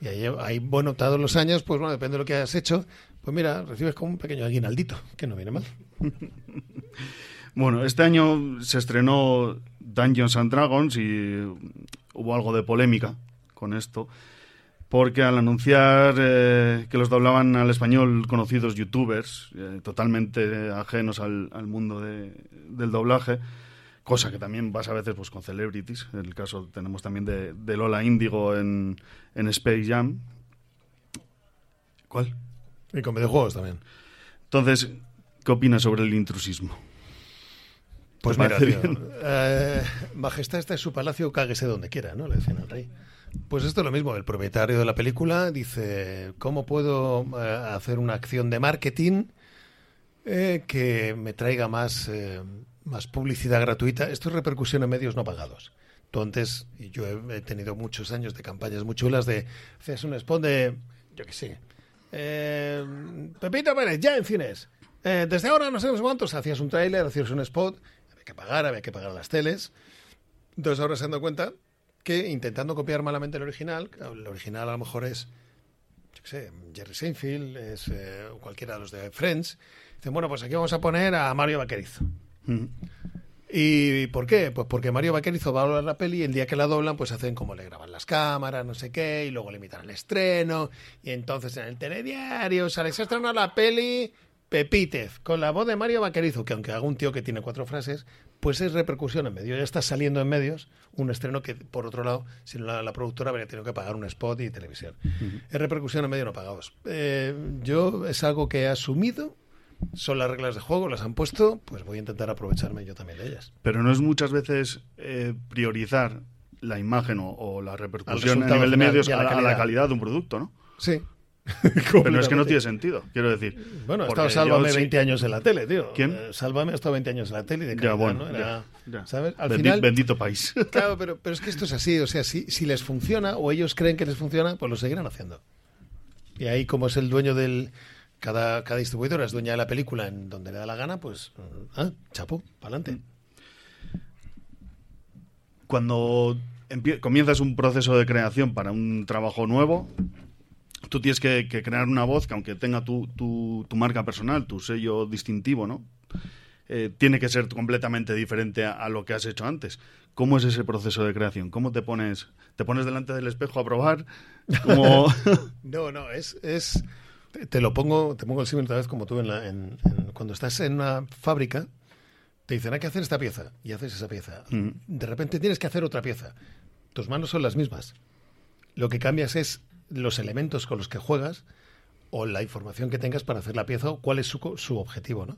Speaker 6: Y ahí, bueno, todos los años, pues bueno, depende de lo que hayas hecho, pues mira, recibes como un pequeño aguinaldito, que no viene mal. <laughs>
Speaker 7: Bueno, este año se estrenó Dungeons and Dragons y hubo algo de polémica con esto, porque al anunciar eh, que los doblaban al español conocidos youtubers, eh, totalmente ajenos al, mundo de- del doblaje, cosa que también pasa a veces pues, con celebrities, en el caso tenemos también de, de Lola Índigo en, en Space Jam. ¿Cuál?
Speaker 6: Y con videojuegos también.
Speaker 7: Entonces, ¿qué opinas sobre el intrusismo?
Speaker 6: Pues
Speaker 7: ¿Te
Speaker 6: mira, tío, eh, majestad está en su palacio, cáguese donde quiera, ¿no? Le decían al rey. Pues esto es lo mismo, el propietario de la película dice, ¿cómo puedo eh, hacer una acción de marketing eh, que me traiga más, más publicidad gratuita? Esto es repercusión en medios no pagados. Tú antes, y yo he, tenido muchos años de campañas muy chulas de, haces un spot de, yo qué sé, eh, Pepito Pérez, ya en cines. Eh, desde ahora no sé cuántos, hacías un tráiler, hacías un spot, había que pagar, había que pagar las teles. Entonces ahora se han dado cuenta que intentando copiar malamente el original, el original a lo mejor es, yo qué sé, Jerry Seinfeld, es eh, cualquiera de los de Friends, dicen, bueno, pues aquí vamos a poner a Mario Vaquerizo.
Speaker 7: Mm.
Speaker 6: ¿Y por qué? Pues porque Mario Vaquerizo va a doblar la peli y el día que la doblan, pues hacen como le graban las cámaras, no sé qué, y luego le invitan al estreno, y entonces en el telediario sale, se estrena la peli Pepítez, con la voz de Mario Vaquerizo, que aunque haga un tío que tiene cuatro frases, pues es repercusión en medio. Ya está saliendo en medios un estreno que, por otro lado, si no la, la productora habría tenido que pagar un spot y televisión. Es repercusión en medio no pagados. Eh, yo es algo que he asumido, son las reglas de juego, las han puesto, pues voy a intentar aprovecharme yo también de ellas.
Speaker 7: Pero no es muchas veces eh, priorizar la imagen o, o la repercusión a nivel de medios
Speaker 6: a la
Speaker 7: la, a la
Speaker 6: calidad.
Speaker 7: calidad de un producto, ¿no?
Speaker 6: Sí. <laughs>
Speaker 7: Pero es que no tiene sentido, quiero decir.
Speaker 6: Bueno, ha estado Sálvame
Speaker 7: yo sí-
Speaker 6: 20 años en la tele, tío.
Speaker 7: ¿Quién?
Speaker 6: Eh, Sálvame ha estado 20 años en la tele y de
Speaker 7: Ya,
Speaker 6: calidad,
Speaker 7: bueno,
Speaker 6: ¿no? Era-
Speaker 7: ya, ya.
Speaker 6: ¿Sabes? Al
Speaker 7: Bendi-
Speaker 6: final...
Speaker 7: Bendito país. <laughs>
Speaker 6: Claro, pero, pero es que esto es así. O sea, si, si les funciona o ellos creen que les funciona, pues lo seguirán haciendo. Y ahí, como es el dueño del... Cada, cada distribuidora es dueña de la película en donde le da la gana, pues... Ah, chapo, para adelante.
Speaker 7: Cuando comienzas un proceso de creación para un trabajo nuevo, tú tienes que, que crear una voz que aunque tenga tu, tu- tu marca personal, tu sello distintivo, ¿no? Eh, tiene que ser completamente diferente a, a lo que has hecho antes. ¿Cómo es ese proceso de creación? ¿Cómo te pones? ¿Te pones delante del espejo a probar? ¿Cómo... <laughs>
Speaker 6: No, no, es... es te, te lo pongo, te pongo el símil otra vez como tú en la, en- en- cuando estás en una fábrica, te dicen hay que hacer esta pieza y haces esa pieza.
Speaker 7: Mm.
Speaker 6: De repente tienes que hacer otra pieza. Tus manos son las mismas. Lo que cambias es los elementos con los que juegas o la información que tengas para hacer la pieza o cuál es su, su objetivo, ¿no?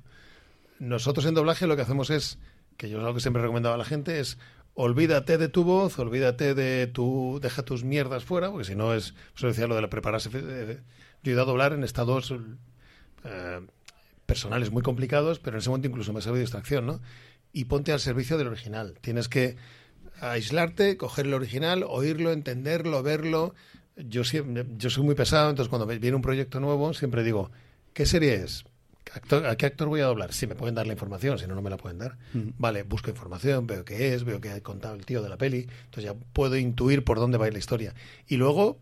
Speaker 6: Nosotros en doblaje lo que hacemos es, que yo es algo que siempre recomendaba a la gente, es olvídate de tu voz, olvídate de tu, deja tus mierdas fuera, porque si no es, eso decía lo de la prepararse. Yo he ido a doblar en estados eh, personales muy complicados, pero en ese momento incluso me ha servido distracción, ¿no? Y ponte al servicio del original. Tienes que aislarte, coger el original, oírlo, entenderlo, verlo. Yo, siempre, yo soy muy pesado, entonces cuando viene un proyecto nuevo siempre digo, ¿qué serie es? Actor- ¿A qué actor voy a doblar? Sí, me pueden dar la información, si no, no me la pueden dar. Vale, busco información, veo qué es, veo qué ha contado el tío de la peli, entonces ya puedo intuir por dónde va a ir la historia. Y luego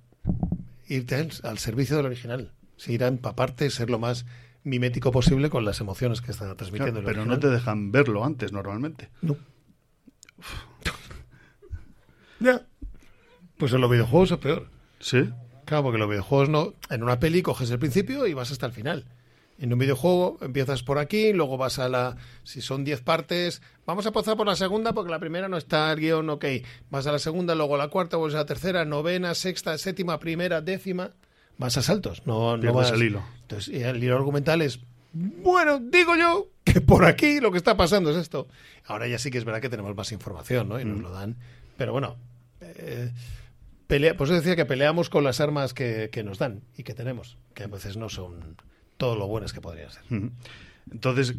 Speaker 6: irte al, al servicio del original, sí, ir a empaparte, ser lo más mimético posible con las emociones que está
Speaker 7: Claro,
Speaker 6: transmitiendo el
Speaker 7: pero
Speaker 6: original.
Speaker 7: no te dejan verlo antes normalmente.
Speaker 6: No. ya. Pues en los videojuegos es peor.
Speaker 7: ¿Sí?
Speaker 6: Claro, porque los videojuegos no. En una peli coges el principio y vas hasta el final. En un videojuego empiezas por aquí, luego vas a la... Si son 10 partes, vamos a pasar por la segunda porque la primera no está el guion, ok. Vas a la segunda, luego a la cuarta, vuelves a la tercera, novena, sexta, séptima, primera, décima. Vas a saltos, no, no vas...
Speaker 7: el hilo.
Speaker 6: Entonces, y el hilo argumental es, bueno, digo yo que por aquí lo que está pasando es esto. Ahora ya sí que es verdad que tenemos más información, ¿no? Y nos lo dan. Pero bueno, eh, pelea, pues decía que peleamos con las armas que, que nos dan y que tenemos, que a veces no son todo lo buenas que podrían ser.
Speaker 7: Entonces,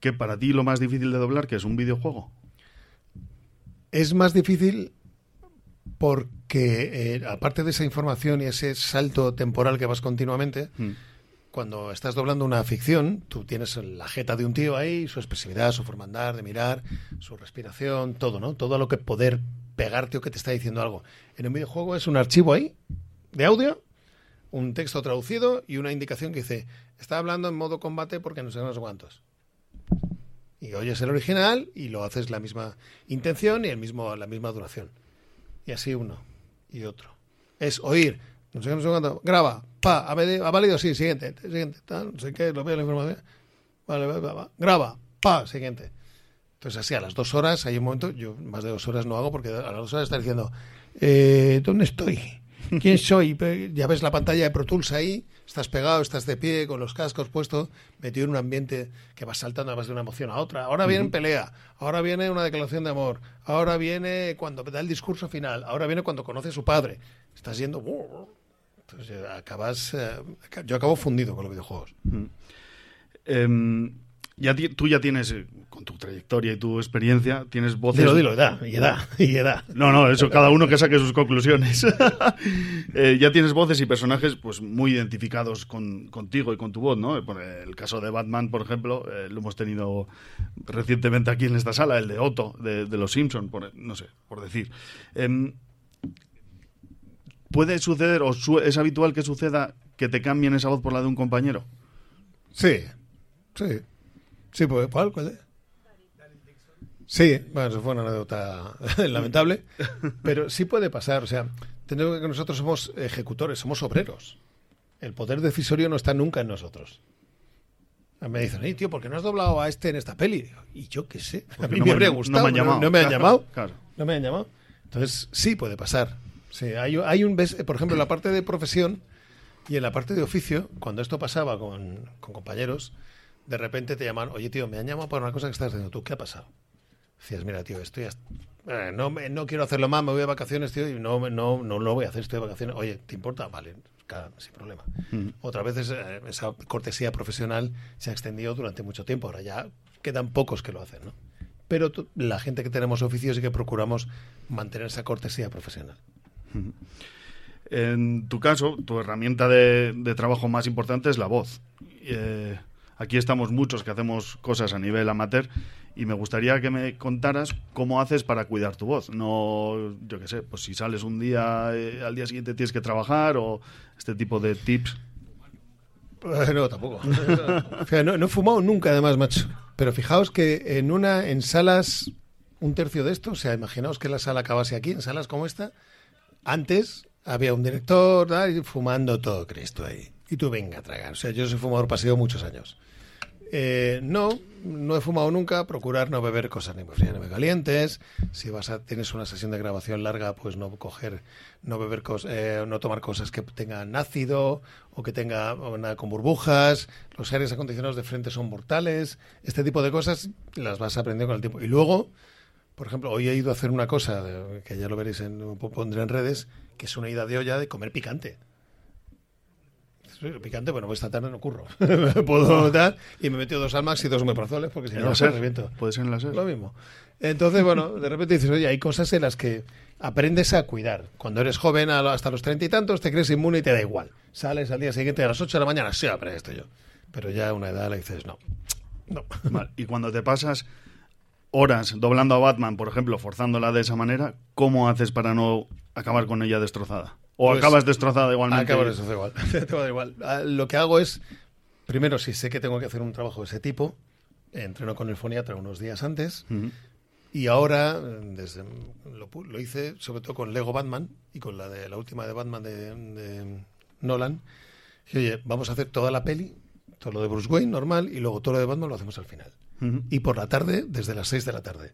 Speaker 7: ¿qué para ti lo más difícil de doblar que es un videojuego?
Speaker 6: Es más difícil porque, eh, aparte de esa información y ese salto temporal que vas continuamente,
Speaker 7: Mm.
Speaker 6: cuando estás doblando una ficción, tú tienes la jeta de un tío ahí, su expresividad, su forma de andar, de mirar, su respiración, todo, ¿no? Todo a lo que poder pegarte o que te está diciendo algo. En un videojuego es un archivo ahí, de audio, un texto traducido y una indicación que dice, está hablando en modo combate porque no sé no sé cuántos. Y oyes el original y lo haces la misma intención y el mismo, la misma duración. Y así uno y otro. Es oír, no sé qué, no sé cuánto, graba, pa, ha valido, ha sí, siguiente, siguiente, tal, no sé qué, lo veo la información. Vale, va, va, va, graba, pa, siguiente. Entonces así a las dos horas hay un momento, yo más de dos horas no hago porque a las dos horas está diciendo, eh, ¿dónde estoy? ¿Quién soy? Ya ves la pantalla de Pro Tools ahí, estás pegado, estás de pie, con los cascos puestos, metido en un ambiente que vas saltando además de una emoción a otra. Ahora viene pelea, ahora viene una declaración de amor, ahora viene cuando da el discurso final, ahora viene cuando conoce a su padre. Estás yendo... Entonces acabas... eh, yo acabo fundido con los videojuegos.
Speaker 7: Ya tú ya tienes, eh, con tu trayectoria y tu experiencia, tienes voces...
Speaker 6: Dilo, dilo, edad, y edad, <laughs> y edad.
Speaker 7: No, no, eso, cada uno que saque sus conclusiones. <laughs> Eh, ya tienes voces y personajes pues muy identificados con, contigo y con tu voz, ¿no? Por el caso de Batman, por ejemplo, eh, lo hemos tenido recientemente aquí en esta sala, el de Otto, de, de Los Simpson, por, no sé, por decir. Em, ¿Puede suceder o su- es habitual que suceda que te cambien esa voz por la de un compañero?
Speaker 6: Sí, sí. Sí, pues, ¿cuál? ¿Cuál es? Sí, bueno, eso fue una anécdota <laughs> lamentable, pero sí puede pasar. O sea, tenemos que nosotros somos ejecutores, somos obreros. El poder decisorio no está nunca en nosotros. Me dicen, hey, tío, ¿por qué no has doblado a este en esta peli? Y yo qué sé, a mí
Speaker 7: no
Speaker 6: me
Speaker 7: me-
Speaker 6: habría
Speaker 7: no
Speaker 6: gustado.
Speaker 7: me han llamado.
Speaker 6: No me han llamado.
Speaker 7: claro.
Speaker 6: No me han llamado. Entonces, sí puede pasar. Sí, hay, hay un, por ejemplo, en la parte de profesión y en la parte de oficio, cuando esto pasaba con, con compañeros, de repente te llaman, oye, tío, me han llamado por una cosa que estás haciendo tú, ¿qué ha pasado? Decías, mira, tío, estoy hasta- eh, no, me- no quiero hacerlo más, me voy de vacaciones, tío, y no, no, no lo voy a hacer, estoy de vacaciones. Oye, ¿te importa? Vale, sin problema. Otras veces eh, esa cortesía profesional se ha extendido durante mucho tiempo, ahora ya quedan pocos que lo hacen, ¿no? Pero la gente que tenemos oficios y que procuramos mantener esa cortesía profesional.
Speaker 7: En tu caso, tu herramienta de, de trabajo más importante es la voz. Eh, aquí estamos muchos que hacemos cosas a nivel amateur y me gustaría que me contaras cómo haces para cuidar tu voz. No, yo qué sé, pues si sales un día, eh, al día siguiente tienes que trabajar o este tipo de tips.
Speaker 6: Eh, No, tampoco. Fíjate, no, no he fumado nunca, además, macho. Pero fijaos que en una, en salas, un tercio de esto, o sea, imaginaos que la sala acabase aquí, en salas como esta, antes había un director y fumando todo Cristo ahí. Y tú venga a tragar. O sea, yo soy fumador pasivo muchos años. Eh, no, no he fumado nunca. Procurar no beber cosas ni muy frías ni muy calientes. Si vas a tienes una sesión de grabación larga, pues no coger, no beber cos- eh, no tomar cosas que tengan ácido o que tenga nada con burbujas. Los aires acondicionados de frente son mortales. Este tipo de cosas las vas aprendiendo con el tiempo. Y luego, por ejemplo, hoy he ido a hacer una cosa que ya lo veréis, en, pondré en redes, que es una ida de olla de comer picante. Sí, Picante, bueno, pues esta tarde no curro. <laughs> Puedo dar y me he metido dos almas y dos meprazoles porque si no, se reviento.
Speaker 7: Puede ser en la SER.
Speaker 6: Lo mismo. Entonces, bueno, de repente dices, oye, hay cosas en las que aprendes a cuidar. Cuando eres joven, hasta los treinta y tantos, te crees inmune y te da igual. Sales al día siguiente a las ocho de la mañana, sí, pero esto yo. Pero ya a una edad le dices, no. No. <laughs>
Speaker 7: Vale, Y cuando te pasas horas doblando a Batman, por ejemplo, forzándola de esa manera, ¿cómo haces para no acabar con ella destrozada? ¿O
Speaker 6: Pues,
Speaker 7: acabas destrozada igualmente?
Speaker 6: Acabo eso, da igual. <laughs> Te va igual. Ah, Lo que hago es, primero, si sé que tengo que hacer un trabajo de ese tipo, entreno con el foniatra unos días antes. Y ahora, desde, lo, hice sobre todo con Lego Batman y con la de la última de Batman de, de Nolan. Y oye, vamos a hacer toda la peli todo lo de Bruce Wayne normal y luego todo lo de Batman lo hacemos al final. Y por la tarde, desde las 6 de la tarde.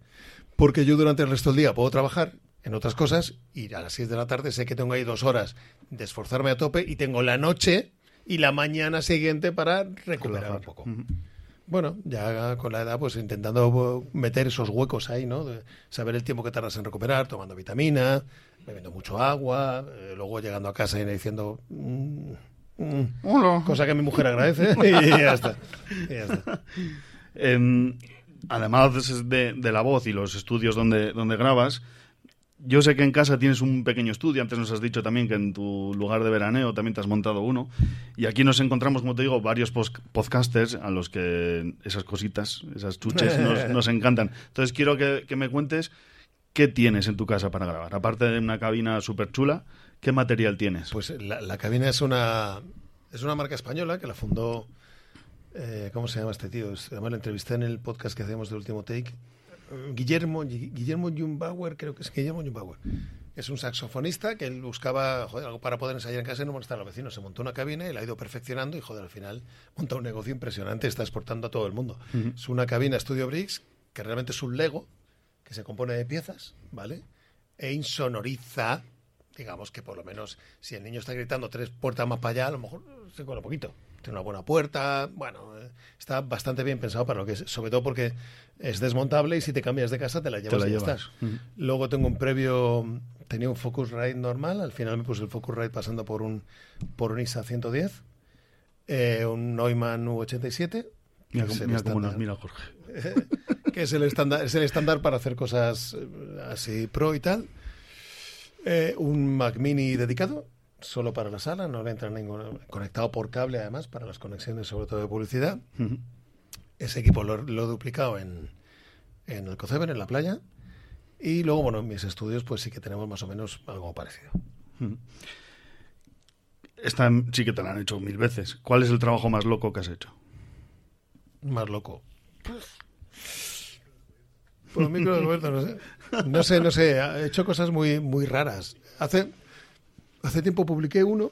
Speaker 6: Porque yo durante el resto del día puedo trabajar en otras cosas y a las 6 de la tarde sé que tengo ahí dos horas de esforzarme a tope y tengo la noche y la mañana siguiente para recuperar un poco. Bueno, ya con la edad, pues intentando meter esos huecos ahí, ¿no? De saber el tiempo que tardas en recuperar, tomando vitamina, bebiendo mucho agua, eh, luego llegando a casa y diciendo. mm, mm, Cosa que mi mujer agradece <laughs> y ya está. Y ya está.
Speaker 7: Em, además de, de la voz y los estudios donde, donde grabas, yo sé que en casa tienes un pequeño estudio, antes nos has dicho también que en tu lugar de veraneo también te has montado uno, y aquí nos encontramos, como te digo, varios podcasters a los que esas cositas, esas chuches <laughs> nos, nos encantan. Entonces quiero que, que me cuentes qué tienes en tu casa para grabar, aparte de una cabina súper chula, ¿qué material tienes?
Speaker 6: Pues la, la cabina es una es una marca española que la fundó eh, ¿cómo se llama este tío? Además lo entrevisté en el podcast que hacemos del último take. Guillermo Gui- Guillermo Jumbauer, creo que es Guillermo Jumbauer. Es un saxofonista que él buscaba joder, algo para poder ensayar en casa y no molestar a los vecinos. Se montó una cabina y la ha ido perfeccionando y joder, al final monta un negocio impresionante, está exportando a todo el mundo. Es una cabina Studio Bricks que realmente es un Lego que se compone de piezas, ¿vale? E insonoriza, digamos que por lo menos si el niño está gritando tres puertas más para allá, a lo mejor se cola poquito. Tiene una buena puerta, bueno, eh, está bastante bien pensado para lo que es, sobre todo porque es desmontable y si te cambias de casa te la llevas
Speaker 7: la
Speaker 6: y ya estás. Luego tengo un previo, tenía un Focusrite normal, al final me puse el Focusrite pasando por un por un ISA 110, eh, un Neumann U87,
Speaker 7: mira
Speaker 6: que
Speaker 7: mira cómo nos mira Jorge. <laughs>
Speaker 6: que es el estándar, es el estándar para hacer cosas eh, así pro y tal. Eh, un Mac Mini dedicado, solo para la sala, no le entra ningún conectado por cable además para las conexiones sobre todo de publicidad. Ese equipo lo, lo he duplicado en, en el Coceber, en la playa. Y luego, bueno, en mis estudios pues sí que tenemos más o menos algo parecido.
Speaker 7: Esta sí que te la han hecho mil veces. ¿Cuál es el trabajo más loco que has hecho?
Speaker 6: Más loco. Por el micro de Roberto, no sé. No sé, no sé. He hecho cosas muy, muy raras. Hace, hace tiempo publiqué uno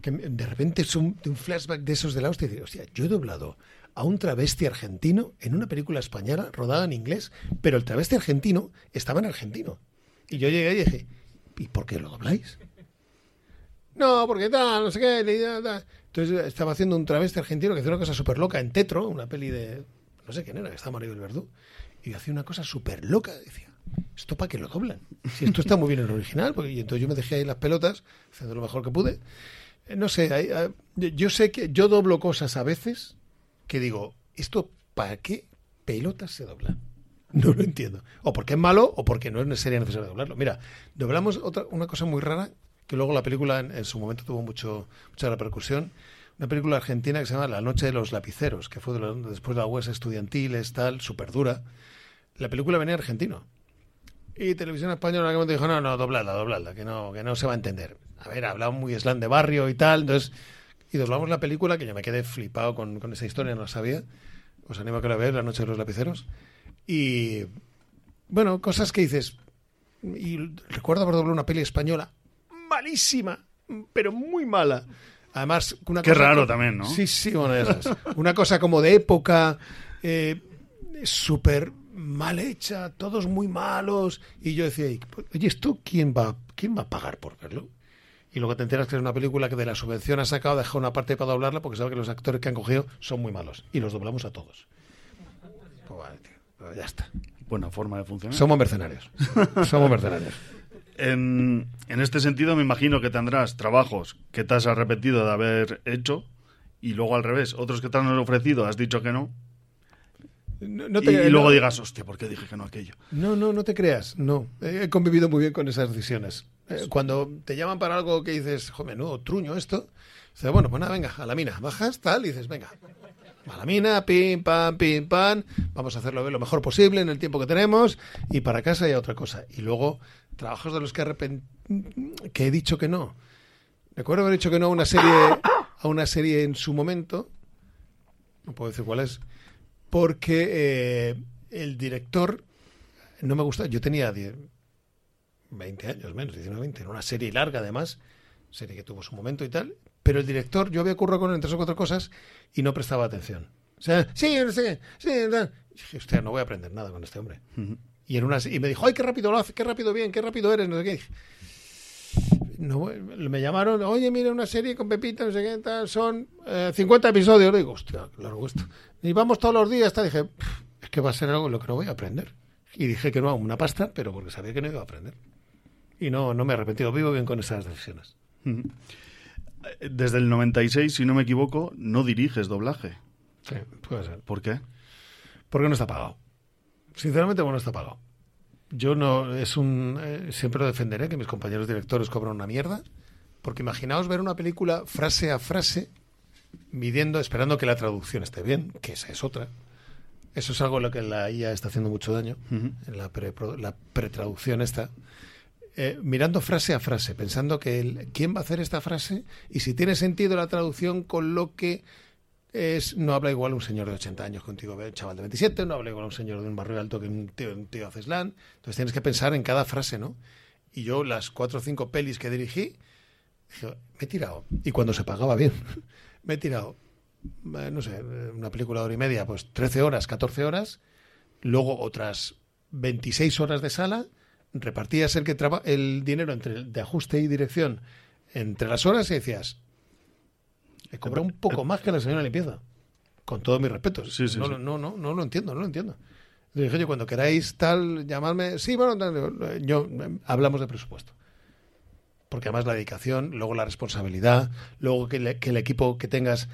Speaker 6: que de repente es un, un flashback de esos de la hostia. Y hostia, yo he doblado a un travesti argentino en una película española rodada en inglés, pero el travesti argentino estaba en argentino. Y yo llegué y dije, ¿y por qué lo dobláis? No, porque tal, no sé qué. da. Entonces estaba haciendo un travesti argentino que hacía una cosa súper loca en Tetro, una peli de. No sé quién era, que estaba Maribel Verdú. Y hacía una cosa súper loca. Decía, ¿esto para qué lo doblan? Si esto está muy bien en el original. Porque, y entonces yo me dejé ahí las pelotas, haciendo lo mejor que pude. Eh, No sé, hay- hay- yo- sé que yo doblo cosas a veces que digo, ¿esto para qué pelotas se dobla? No lo entiendo. O porque es malo o porque no es sería necesario doblarlo. Mira, doblamos otra, una cosa muy rara que luego la película en, su momento tuvo mucho, mucha repercusión. Una película argentina que se llama La Noche de los Lapiceros, que fue de la- después de la huesa estudiantiles, tal, súper dura. La película venía argentino. Y Televisión Española momento dijo, no, no, dobladla, dobladla, que no, que no se va a entender. A ver, hablaba muy slang de barrio y tal, entonces... Y doblamos la película, que yo me quedé flipado con, con esa historia, no la sabía. Os animo a que la veáis, La Noche de los Lapiceros. Y... Bueno, cosas que dices... Y recuerdo haber doblado una peli española malísima, pero muy mala. Además, una
Speaker 7: Qué
Speaker 6: cosa
Speaker 7: raro también, ¿no?
Speaker 6: Sí, sí, bueno, ya sabes. Una cosa como de época, eh, súper mal hecha, todos muy malos. Y yo decía, "Y, pues, oye, ¿esto quién va, quién va a pagar por verlo? Y luego te enteras que es una película que de la subvención ha sacado, ha dejado una parte para doblarla porque sabe que los actores que han cogido son muy malos. Y los doblamos a todos. Pues vale, tío, pues ya está.
Speaker 7: Buena forma de funcionar.
Speaker 6: Somos mercenarios. Somos mercenarios. <laughs>
Speaker 7: En, en este sentido, me imagino que tendrás trabajos que te has arrepentido de haber hecho y luego al revés, otros que te han ofrecido, has dicho que no,
Speaker 6: No, no
Speaker 7: y,
Speaker 6: te-
Speaker 7: y luego
Speaker 6: no-
Speaker 7: digas, hostia, ¿por qué dije que no aquello?
Speaker 6: No, no, no te creas, no. He convivido muy bien con esas decisiones. Eh, Cuando te llaman para algo que dices, joder, menudo truño esto, dices, bueno, pues nada, venga, a la mina, bajas, tal, y dices, venga, a la mina, pim, pam, pim, pam, vamos a hacerlo lo mejor posible en el tiempo que tenemos y para casa y a otra cosa. Y luego, trabajos de los que, arrepen- que he dicho que no. Recuerdo haber dicho que no a una serie, a una serie en su momento, no puedo decir cuál es, porque eh, el director no me gusta. Yo tenía 10, 20 años menos, 19, 20. Era una serie larga, además. Serie que tuvo su momento y tal. pero el director, yo había currado con él en tres o cuatro cosas y no prestaba atención. O sea, sí, sí. Y dije, hostia, no voy a aprender nada con este hombre. Y, en una, y me dijo, ay, qué rápido lo hace, qué rápido bien, qué rápido eres, no sé qué. No, me llamaron, oye, mira una serie con Pepita, no sé qué, tal, son eh, 50 episodios. Le digo, hostia, largo esto. Y vamos todos los días, tal. Dije, "Pff, es que va a ser algo en lo que no voy a aprender. Y dije que no una pasta, pero porque sabía que no iba a aprender. Y no, no me he arrepentido, vivo bien con esas decisiones.
Speaker 7: Desde el 96, si no me equivoco, no diriges doblaje.
Speaker 6: Sí, puede ser.
Speaker 7: ¿Por qué?
Speaker 6: Porque no está pagado. Sinceramente, bueno, no está pagado. Yo no, es un, eh, siempre lo defenderé que mis compañeros directores cobran una mierda, porque imaginaos ver una película frase a frase, midiendo, esperando que la traducción esté bien, que esa es otra. Eso es algo en lo que la IA está haciendo mucho daño, en la, pre, la pretraducción esta. Eh, mirando frase a frase, pensando que el- quién va a hacer esta frase y si tiene sentido la traducción con lo que es, no habla igual un señor de 80 años contigo, un chaval de 27, no habla igual un señor de un barrio alto que un tío, un tío. Entonces tienes que pensar en cada frase, ¿no? Y yo las cuatro o cinco pelis que dirigí, me he tirado. Y cuando se pagaba bien, <laughs> me he tirado, eh, no sé, una película de hora y media, pues 13 horas, 14 horas, luego otras 26 horas de sala, repartías el, que traba- el dinero entre de ajuste y dirección entre las horas y decías, he cobrado un poco más que la señora limpieza. Con todos mis respetos.
Speaker 7: Sí, sí,
Speaker 6: no,
Speaker 7: sí.
Speaker 6: no, no, no lo entiendo, no lo entiendo. Le dije, oye, cuando queráis tal, llamadme. Sí, bueno, yo, hablamos de presupuesto. Porque además la dedicación, luego la responsabilidad, luego que, le- que el equipo que tengas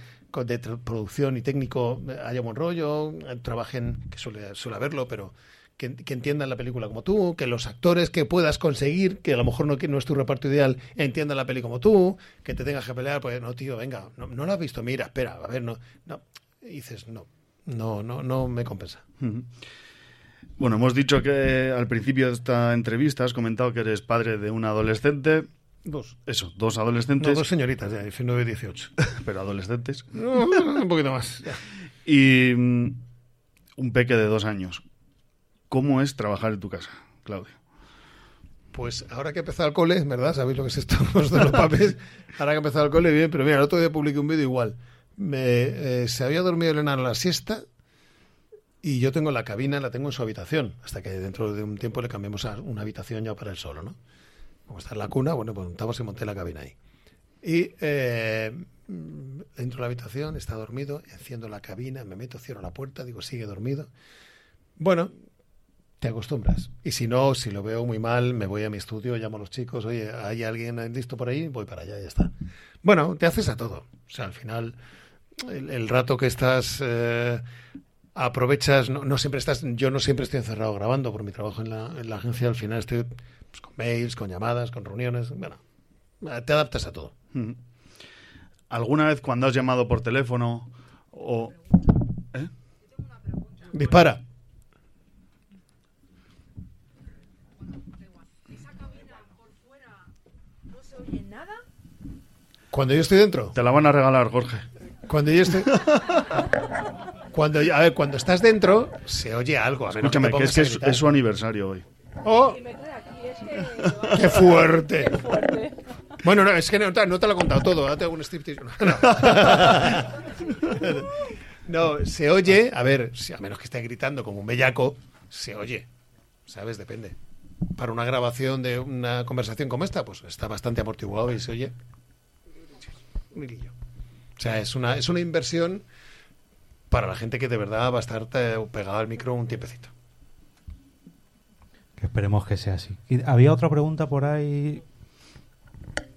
Speaker 6: de producción y técnico eh, haya buen rollo, eh, trabajen, que suele, suele haberlo, pero que, que entiendan la película como tú, que los actores que puedas conseguir, que a lo mejor no, que no es tu reparto ideal, entiendan la peli como tú, que te tengas que pelear, pues no, tío, venga, no, no lo has visto, mira, espera, a ver, no, no. Y dices, no, no, no, no me compensa.
Speaker 7: Bueno, hemos dicho que al principio de esta entrevista has comentado que eres padre de un adolescente.
Speaker 6: Dos.
Speaker 7: Eso, dos
Speaker 6: No,
Speaker 7: adolescentes,
Speaker 6: dos señoritas de 19 y 18.
Speaker 7: pero adolescentes.
Speaker 6: No, <laughs> un poquito más. ya.
Speaker 7: Y mm, un peque de dos años. ¿Cómo es trabajar en tu casa, Claudio?
Speaker 6: Pues ahora que he empezado el cole, ¿verdad? ¿Sabéis lo que es esto <laughs> de los papis? Ahora que he empezado el cole, bien, pero mira, el otro día publiqué un vídeo igual. Me, eh, se había dormido Elena en la siesta y yo tengo la cabina, la tengo en su habitación, hasta que dentro de un tiempo le cambiemos a una habitación ya para él solo, ¿no? Como está en la cuna, bueno, pues montamos y monté la cabina ahí. Y eh, mm, entro a la habitación, está dormido, enciendo la cabina, me meto, cierro la puerta, digo, sigue dormido. Bueno, te acostumbras. Y si no, si lo veo muy mal, me voy a mi estudio, llamo a los chicos, oye, ¿hay alguien listo por ahí? Voy para allá, ya está. Bueno, te haces a todo. O sea, al final, el, el rato que estás, eh, aprovechas, no, no siempre estás, yo no siempre estoy encerrado grabando por mi trabajo en la, en la agencia, al final estoy pues, con mails, con llamadas, con reuniones, bueno, te adaptas a todo.
Speaker 7: ¿Alguna vez cuando has llamado por teléfono o... ¿Eh?
Speaker 6: Dispara. Cuando yo estoy dentro.
Speaker 7: Te la van a regalar, Jorge.
Speaker 6: Cuando yo estoy. Cuando, a ver, cuando estás dentro, se oye algo. A menos
Speaker 7: Escúchame,
Speaker 6: te
Speaker 7: que es que su aniversario hoy.
Speaker 6: ¡Oh! <laughs> <laughs> ¡Qué fuerte! Bueno, no, es que no, te- no te lo he contado todo. Ahora te hago un striptease. <laughs> No. No, se oye. A ver, si- a menos que esté gritando como un bellaco, se oye. ¿Sabes? Depende. Para una grabación de una conversación como esta, pues está bastante amortiguado y se oye. Un hilillo. O sea, es una, es una inversión para la gente que de verdad va a estar eh, pegada al micro un tiempecito.
Speaker 5: Que esperemos que sea así. Y había otra pregunta por ahí.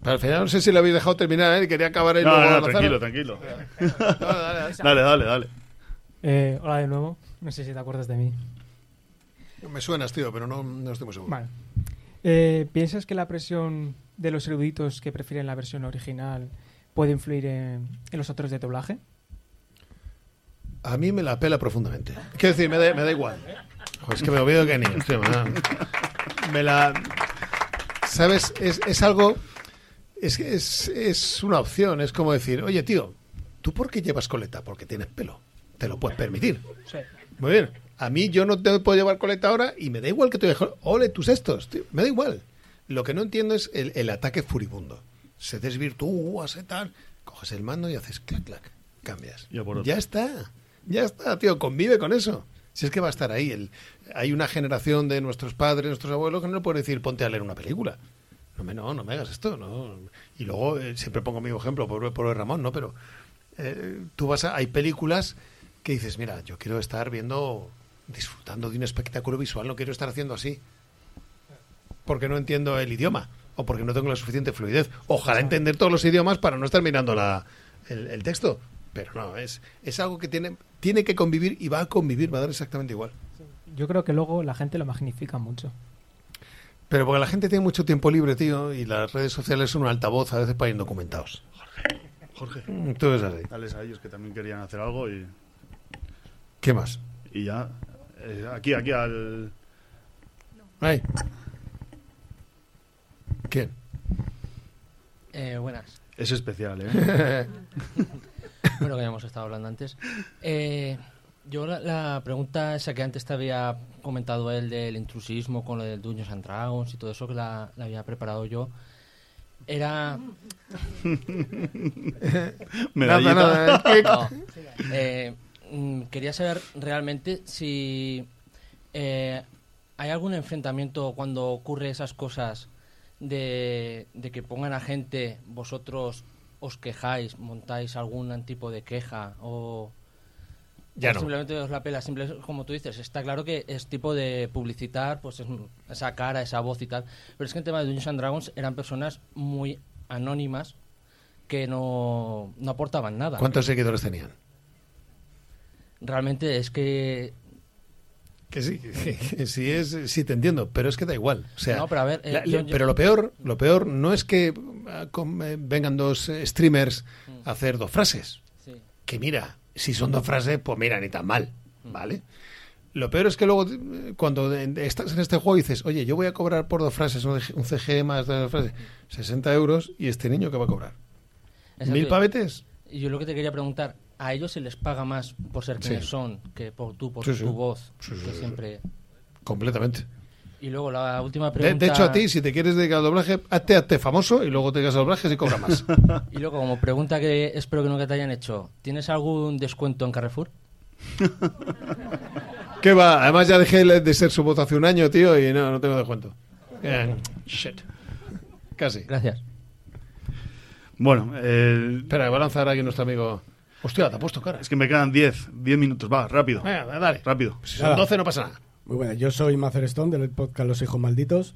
Speaker 6: Pero al final no sé si lo habéis dejado terminar, ¿eh? Quería acabar ahí
Speaker 7: No,
Speaker 6: luego
Speaker 7: no,
Speaker 6: azar.
Speaker 7: tranquilo, tranquilo. <laughs>
Speaker 6: No, dale, dale.
Speaker 7: Dale, dale, dale.
Speaker 9: Eh, hola de nuevo. No sé si te acuerdas de mí.
Speaker 6: Me suenas, tío, pero no, no estoy muy seguro.
Speaker 9: Vale. Eh, ¿Piensas que la presión de los eruditos que prefieren la versión original puede influir en, en los actores de doblaje?
Speaker 6: A mí me la pela profundamente. Quiero decir, me da, me da igual. Joder, es que me olvido que ni. hostia, me, da- me la. ¿Sabes? Es, es algo. Es, es, es una opción. Es como decir, oye, tío, ¿tú por qué llevas coleta? Porque tienes pelo. Te lo puedes permitir.
Speaker 9: Sí.
Speaker 6: Muy bien. A mí yo no te puedo llevar coleta ahora y me da igual que tú dejes. Ole, tus estos. tío, me da igual. Lo que no entiendo es el, el ataque furibundo. Se desvirtúa, se tal. Coges el mando y haces clac, clac. Cambias.
Speaker 7: Ya por otro.
Speaker 6: Ya está. Ya está, tío. Convive con eso. Si es que va a estar ahí. El, hay una generación de nuestros padres, nuestros abuelos, que no le puede decir ponte a leer una película. No me, no, no me hagas esto. No. Y luego, eh, siempre pongo mi ejemplo, por, por Ramón, ¿no? Pero eh, tú vas a, hay películas que dices, mira, yo quiero estar viendo, disfrutando de un espectáculo visual, no quiero estar haciendo así. Porque no entiendo el idioma o porque no tengo la suficiente fluidez. Ojalá entender todos los idiomas para no estar mirando la, el, el texto. Pero no, es, es algo que tiene, tiene que convivir y va a convivir, va a dar exactamente igual.
Speaker 9: Yo creo que luego la gente lo magnifica mucho.
Speaker 6: Pero porque la gente tiene mucho tiempo libre, tío, y las redes sociales son un altavoz a veces para indocumentados.
Speaker 7: Jorge,
Speaker 6: Mm, Todo es así.
Speaker 7: dales a ellos que también querían hacer algo y,
Speaker 6: ¿Qué más?
Speaker 7: y ya. eh, aquí, aquí al.
Speaker 6: Ay. ¿Quién?
Speaker 10: Eh, buenas.
Speaker 7: Es especial, ¿eh? <laughs>
Speaker 10: Bueno, que ya hemos estado hablando antes. Eh, yo la, la pregunta esa que antes te había comentado él del intrusismo con lo del Dungeons and Dragons y todo eso que la, la había preparado yo, era... <laughs>
Speaker 7: Medallita.
Speaker 6: Nada, nada,
Speaker 10: No. Eh, mm, quería saber realmente si eh, hay algún enfrentamiento cuando ocurre esas cosas de, de que pongan a gente, vosotros os quejáis, montáis algún tipo de queja o
Speaker 6: Ya
Speaker 10: o
Speaker 6: no.
Speaker 10: simplemente os la pela, simple, como tú dices, está claro que es tipo de publicitar, pues es esa cara, esa voz y tal, pero es que en tema de Dungeons and Dragons eran personas muy anónimas que no, no aportaban nada.
Speaker 6: ¿Cuántos seguidores tenían?
Speaker 10: Realmente es que
Speaker 6: Que sí, que sí es, sí te entiendo, pero es que da igual. O sea,
Speaker 10: No, pero a ver, eh,
Speaker 6: la-
Speaker 10: yo-
Speaker 6: la-
Speaker 10: yo-
Speaker 6: pero lo peor, lo peor no es que ah, eh, vengan dos eh, streamers a hacer dos frases.
Speaker 10: sí.
Speaker 6: Que mira, si son dos frases, pues mira, ni tan mal, ¿vale? Lo peor es que luego, cuando estás en este juego, dices, oye, yo voy a cobrar por dos frases, un CG más de dos frases, 60 euros, y este niño que va a cobrar.
Speaker 10: Exacto.
Speaker 6: ¿Mil pavetes?
Speaker 10: Y yo lo que te quería preguntar, ¿a ellos se les paga más por ser quienes
Speaker 6: Sí.
Speaker 10: son que por tú, por
Speaker 6: Sí,
Speaker 10: tu
Speaker 6: sí.
Speaker 10: voz?
Speaker 6: Sí, sí,
Speaker 10: que
Speaker 6: sí.
Speaker 10: siempre...
Speaker 6: Completamente.
Speaker 10: Y luego la última
Speaker 6: De,
Speaker 10: pregunta...
Speaker 6: de hecho, a ti, si te quieres dedicar al doblaje, hazte, hazte famoso y luego te dedicas al doblaje y cobra más. <laughs>
Speaker 10: Y luego, como pregunta que espero que nunca te hayan hecho, ¿tienes algún descuento en Carrefour? <laughs>
Speaker 6: ¿Qué va? Además ya dejé de ser su voz hace un año, tío, y no, no tengo descuento. Eh, shit. Casi.
Speaker 10: Gracias.
Speaker 7: Bueno, eh,
Speaker 6: Espera, va a lanzar aquí nuestro amigo. Hostia, te ha puesto cara.
Speaker 7: es que me quedan 10, 10 minutos. Va, rápido.
Speaker 6: Venga, dale.
Speaker 7: Rápido.
Speaker 6: Si son
Speaker 11: Nada.
Speaker 6: 12 no pasa nada.
Speaker 11: Muy buena, yo soy Mazer Stone del podcast Los Hijos Malditos.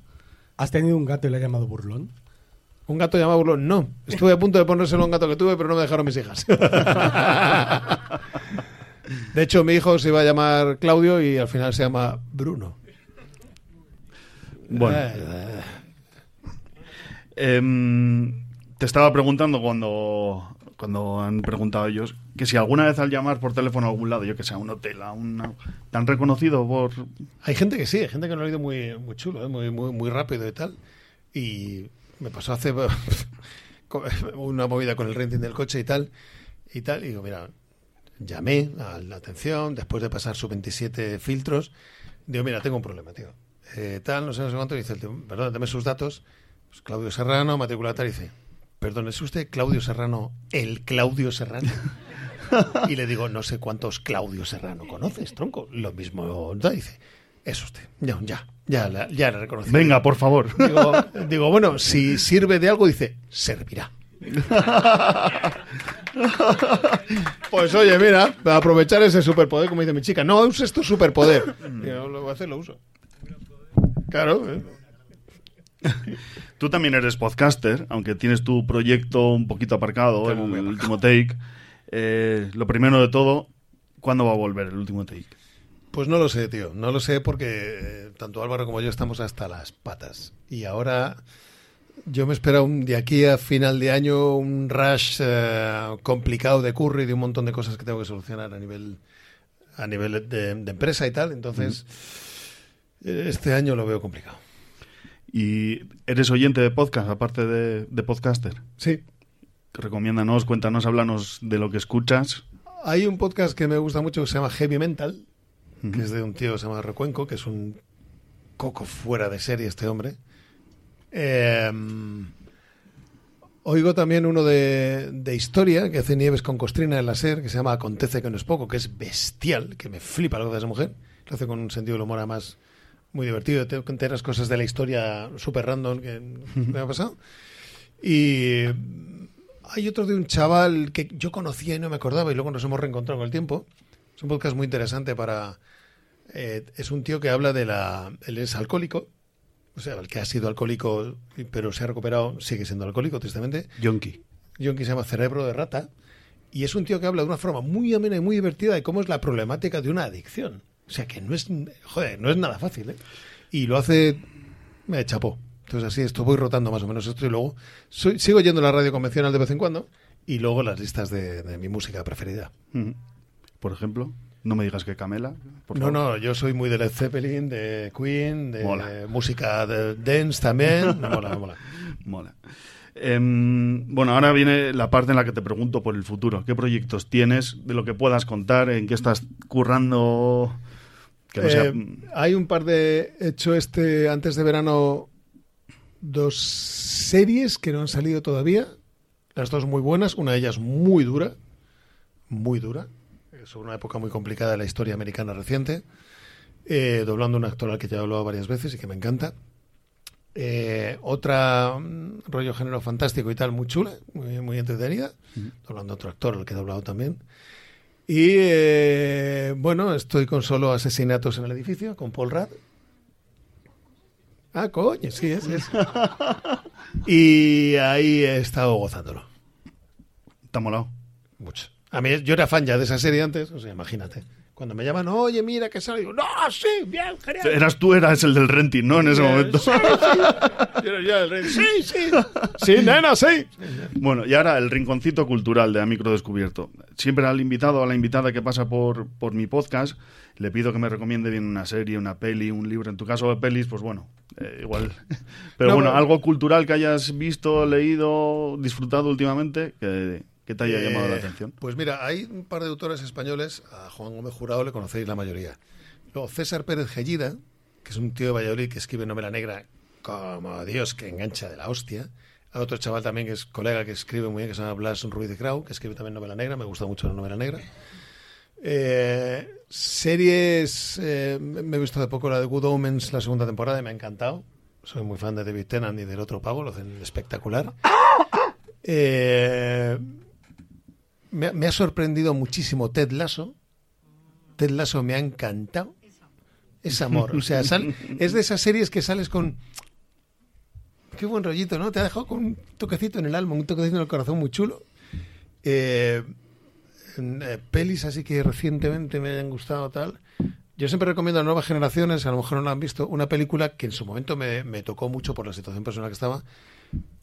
Speaker 11: ¿Has tenido un gato y le has llamado burlón?
Speaker 6: ¿Un gato llamado burlón? No. Estuve a punto de ponérselo a un gato que tuve, pero no me dejaron mis hijas. <laughs> De hecho, mi hijo se iba a llamar Claudio y al final se llama Bruno.
Speaker 7: Bueno.
Speaker 6: Eh,
Speaker 7: Em, te estaba preguntando cuando, cuando han preguntado ellos que si alguna vez al llamar por teléfono a algún lado, yo que sé, a un hotel, a una, ¿te han reconocido por...?
Speaker 6: Hay gente que sí, hay gente que lo ha oído muy, muy chulo, ¿eh? muy, muy, muy rápido y tal. Y me pasó hace <laughs> una movida con el renting del coche y tal. Y tal, y digo, mira, llamé a la atención después de pasar sus 27 filtros. Digo, mira, tengo un problema, tío. Eh, tal, no sé, no sé cuánto. Y dice el tío, perdón, dame sus datos. Pues Claudio Serrano, matrícula tal. Y dice, perdón, ¿es usted Claudio Serrano, el Claudio Serrano? <laughs> Y le digo, no sé cuántos Claudio Serrano conoces, tronco. Lo mismo, ¿no? dice, es usted. Ya, ya, ya, la- ya le reconocí.
Speaker 7: Venga, por favor.
Speaker 6: Digo, digo, bueno, si sirve de algo, dice, servirá. <laughs> Pues oye, mira, aprovechar ese superpoder, como dice mi chica, no uses tu superpoder. Digo, lo voy a hacer, lo uso. Claro. ¿eh?
Speaker 7: Tú también eres podcaster, aunque tienes tu proyecto un poquito aparcado, el, último take. Eh, lo primero de todo, ¿cuándo va a volver el último take?
Speaker 6: Pues no lo sé, tío. No lo sé porque eh, tanto Álvaro como yo estamos hasta las patas. Y ahora yo me espero un, de aquí a final de año un rush eh, complicado de curry de un montón de cosas que tengo que solucionar a nivel a nivel de, de empresa y tal. Entonces, este año lo veo complicado.
Speaker 7: ¿Y eres oyente de podcast, aparte de, de podcaster?
Speaker 6: Sí.
Speaker 7: Recomiéndanos, cuéntanos, háblanos de lo que escuchas.
Speaker 6: Hay un podcast que me gusta mucho que se llama Heavy Mental, que es de un tío que se llama Recuenco, que es un coco fuera de serie este hombre. Eh, Oigo también uno de, de historia que hace Nieves con Costrina en la SER, que se llama Acontece que no es poco, que es bestial, que me flipa lo que hace esa mujer. Lo hace con un sentido del humor además muy divertido. Te enteras cosas de la historia súper random que <laughs> me ha pasado. Y hay otro de un chaval que yo conocía y no me acordaba y luego nos hemos reencontrado con el tiempo. Es un podcast muy interesante para... eh, es un tío que habla de la... Él es alcohólico, o sea, el que ha sido alcohólico pero se ha recuperado sigue siendo alcohólico, tristemente.
Speaker 5: Yonki.
Speaker 6: Yonki se llama Cerebro de Rata. Y es un tío que habla de una forma muy amena y muy divertida de cómo es la problemática de una adicción. O sea, que no es, joder, no es nada fácil, ¿eh? Y lo hace, me chapó. Entonces así esto voy rotando más o menos esto y luego soy- sigo yendo a la radio convencional de vez en cuando y luego las listas de, de mi música preferida.
Speaker 7: Por ejemplo, no me digas que Camela. por
Speaker 6: no,
Speaker 7: favor.
Speaker 6: no, yo soy muy de Led Zeppelin, de Queen, de
Speaker 7: Mola.
Speaker 6: música de dance también. <laughs> Mola, mola.
Speaker 7: Mola. Em, bueno, ahora viene la parte en la que te pregunto por el futuro. ¿Qué proyectos tienes? De lo que puedas contar, en qué estás currando. Que no sea-
Speaker 6: Eh, hay un par de. He hecho este antes de verano dos series que no han salido todavía. Las dos muy buenas. Una de ellas muy dura. Muy dura. Es una época muy complicada de la historia americana reciente. Eh, doblando un actor al que ya he hablado varias veces y que me encanta. Eh, otra mm, rollo género fantástico y tal, muy chula, muy, muy entretenida. Doblando otro actor al que he doblado también. Y eh, bueno, estoy con solo asesinatos en el edificio, con Paul Rudd. Ah, coño, sí, es, es. <laughs> Y ahí he estado gozándolo.
Speaker 7: ¿Te ha molado?
Speaker 6: Mucho. A mí, yo era fan ya de esa serie antes, o sea, imagínate. Cuando me llaman, oye, mira que sale, digo, no, sí, bien, genial.
Speaker 7: Eras tú, eras el del renting, ¿no? En ese momento.
Speaker 6: Sí, sí. Yo era el. Sí, sí. Sí, nena, sí.
Speaker 7: Bueno, y ahora el rinconcito cultural de A Micro Descubierto. Siempre al invitado o a la invitada que pasa por, por mi podcast, le pido que me recomiende bien una serie, una peli, un libro. En tu caso de pelis, pues bueno, eh, igual. Pero
Speaker 6: No,
Speaker 7: bueno,
Speaker 6: pero-
Speaker 7: algo cultural que hayas visto, leído, disfrutado últimamente, que, que te haya llamado la
Speaker 6: Eh,
Speaker 7: atención.
Speaker 6: Pues mira, hay un par de autores españoles, a Juan Gómez Jurado le conocéis la mayoría. Luego César Pérez Gellida, que es un tío de Valladolid que escribe novela negra como Dios, que engancha de la hostia. Hay otro chaval también que es colega que escribe muy bien, que se llama Blas Ruiz de Grau, que escribe también novela negra, me gusta mucho la novela negra. Eh, series, eh, me he visto de poco la de Good Omens, la segunda temporada, y me ha encantado. Soy muy fan de David Tennant y del otro pavo, lo hacen espectacular. Eh, me, ha- me ha sorprendido muchísimo Ted Lasso. Ted Lasso me ha encantado. Es amor. O sea, sal- <laughs> es de esas series que sales con. Qué buen rollito, ¿no? Te ha dejado con un toquecito en el alma, un toquecito en el corazón muy chulo. Eh, eh, pelis así que recientemente me hayan gustado tal. Yo siempre recomiendo a nuevas generaciones, a lo mejor no la han visto, una película que en su momento me, me tocó mucho por la situación personal que estaba.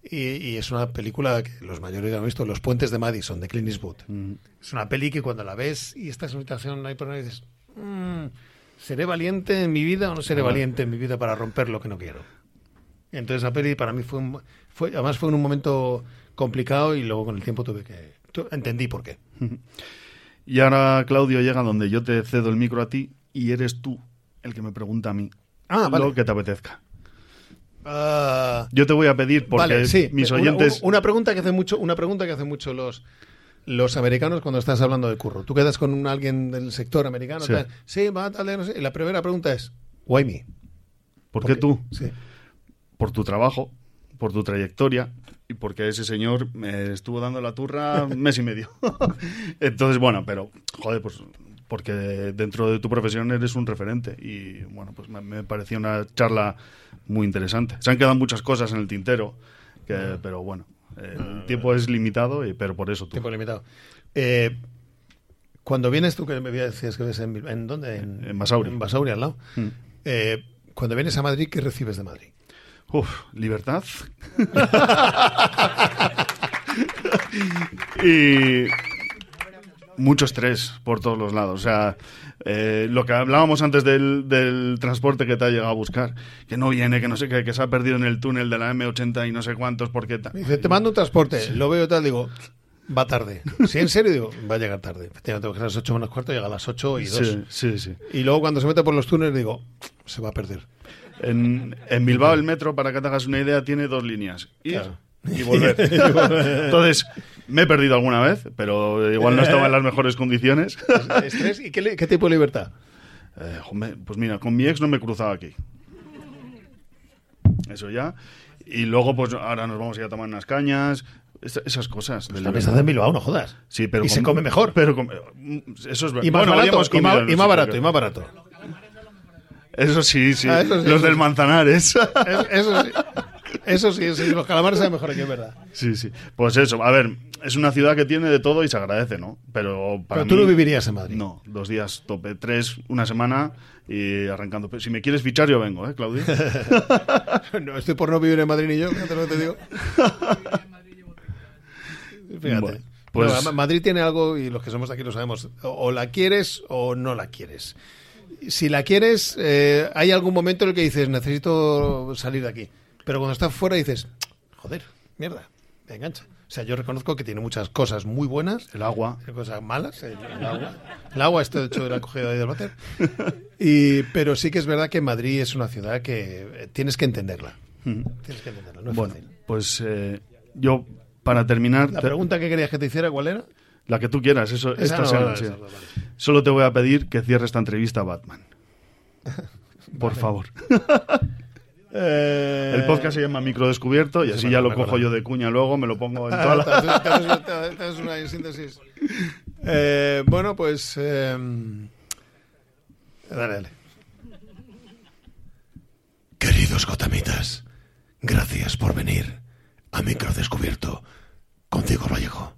Speaker 6: Y, y es una película que los mayores ya han visto, Los Puentes de Madison, de Clint Eastwood. Es una peli que cuando la ves y estás en una situación ahí por ahí dices, "Mm, ¿seré valiente en mi vida o no seré valiente en mi vida para romper lo que no quiero? Entonces la peli para mí fue, un- fue además fue en un momento complicado y luego con el tiempo tuve que entendí por qué. <laughs>
Speaker 7: Y ahora, Claudio, llega donde yo te cedo el micro a ti y eres tú el que me pregunta a mí
Speaker 6: Ah, vale.
Speaker 7: lo que te apetezca.
Speaker 6: Ah,
Speaker 7: Yo te voy a pedir, porque
Speaker 6: vale, sí.
Speaker 7: mis oyentes...
Speaker 6: Una, pregunta que hace mucho, una pregunta que hacen mucho los los americanos cuando estás hablando de curro. Tú quedas con un, alguien del sector americano.
Speaker 7: Sí.
Speaker 6: tal, Sí, va, tal, no sé. Y la primera pregunta es, why me?
Speaker 7: ¿Por qué tú?
Speaker 6: Sí.
Speaker 7: Por tu trabajo, por tu trayectoria y porque ese señor me estuvo dando la turra un <laughs> mes y medio. <laughs> Entonces, bueno, pero, joder, pues porque dentro de tu profesión eres un referente y, bueno, pues me, me pareció una charla muy interesante. Se han quedado muchas cosas en el tintero, que, pero bueno, el tiempo es limitado, y, pero por eso tú.
Speaker 6: Tiempo limitado. Eh, cuando vienes tú, que me decías que ves en, ¿en dónde? En,
Speaker 7: En Basauri.
Speaker 6: En Basauri, al lado.
Speaker 7: Mm.
Speaker 6: Eh, cuando vienes a Madrid, ¿qué recibes de Madrid?
Speaker 7: Uf, libertad. <laughs> <laughs> y mucho estrés por todos los lados. O sea, eh, lo que hablábamos antes del, del transporte que te ha llegado a buscar, que no viene, que no sé qué, que se ha perdido en el túnel de la M80 y no sé cuántos, porque... ta-
Speaker 6: Me dice, te mando un transporte. Lo veo tal, digo, va tarde. <laughs> Si en serio, digo, va a llegar tarde. Efectivamente, porque a las 8 menos cuarto llega a las 8 y 2.
Speaker 7: Sí, sí, sí.
Speaker 6: Y luego cuando se mete por los túneles, digo, se va a perder.
Speaker 7: En, en Bilbao el metro, para que te hagas una idea, tiene dos líneas. Ir
Speaker 6: Claro. <laughs>
Speaker 12: y volver. Entonces, me he perdido alguna vez, pero igual no estaba en las mejores condiciones. <laughs>
Speaker 6: ¿Estrés? ¿Y qué, tipo de libertad?
Speaker 12: Eh, pues mira, con mi ex no me he cruzado aquí. Eso ya. Y luego, pues ahora nos vamos a ir a tomar unas cañas. Es- esas cosas.
Speaker 6: La mesa de Bilbao, no jodas.
Speaker 12: Sí, pero
Speaker 6: Y se come mejor.
Speaker 12: Pero com- eso es verdad.
Speaker 6: Y más
Speaker 12: Bueno,
Speaker 6: barato, y más,
Speaker 12: en
Speaker 6: y barato,
Speaker 12: que-
Speaker 6: y más barato.
Speaker 12: Eso sí, sí.
Speaker 6: Ah, eso sí,
Speaker 12: Los
Speaker 6: eso
Speaker 12: del
Speaker 6: sí.
Speaker 12: Manzanares. <laughs>
Speaker 6: Es- Eso sí. Eso sí, sí, los calamares saben mejor aquí, es verdad.
Speaker 12: Sí, sí. Pues eso, a ver, es una ciudad que tiene de todo y se agradece, ¿no? Pero para
Speaker 6: Pero tú
Speaker 12: mí-
Speaker 6: no vivirías en Madrid.
Speaker 12: No, dos días tope, tres, una semana y arrancando. Si me quieres fichar, yo vengo, ¿eh, Claudia? <laughs>
Speaker 6: no, estoy por no vivir en Madrid ni yo, fíjate lo que te digo. <laughs> Fíjate.
Speaker 12: Bueno, pues-
Speaker 6: Madrid tiene algo, y los que somos de aquí lo sabemos, o, o la quieres o no la quieres. Si la quieres, eh, hay algún momento en el que dices, necesito salir de aquí. Pero cuando estás fuera dices, joder, mierda, me engancha. O sea, yo reconozco que tiene muchas cosas muy buenas.
Speaker 12: El agua.
Speaker 6: Cosas malas. El, el agua. El agua, esto de hecho de ahí del váter. Y, pero sí que es verdad que Madrid es una ciudad que eh, tienes que entenderla. Tienes que entenderla, no es
Speaker 12: bueno,
Speaker 6: fácil.
Speaker 12: pues eh, yo, para terminar...
Speaker 6: La pregunta que querías que te hiciera, ¿cuál era?
Speaker 12: La que tú quieras, eso, esta
Speaker 6: no,
Speaker 12: sea-
Speaker 6: no, no, vale.
Speaker 12: Solo te voy a pedir que cierre esta entrevista a Batman. <laughs> Por favor. <laughs>
Speaker 6: Eh,
Speaker 12: El podcast se llama Micro Descubierto y
Speaker 6: Sí,
Speaker 12: así ya lo cojo yo de cuña luego, me lo pongo en toda la...
Speaker 6: haces una síntesis. Eh, bueno, pues. eh, dale, dale. Queridos gotamitas, gracias por venir a Micro Descubierto contigo, Vallejo.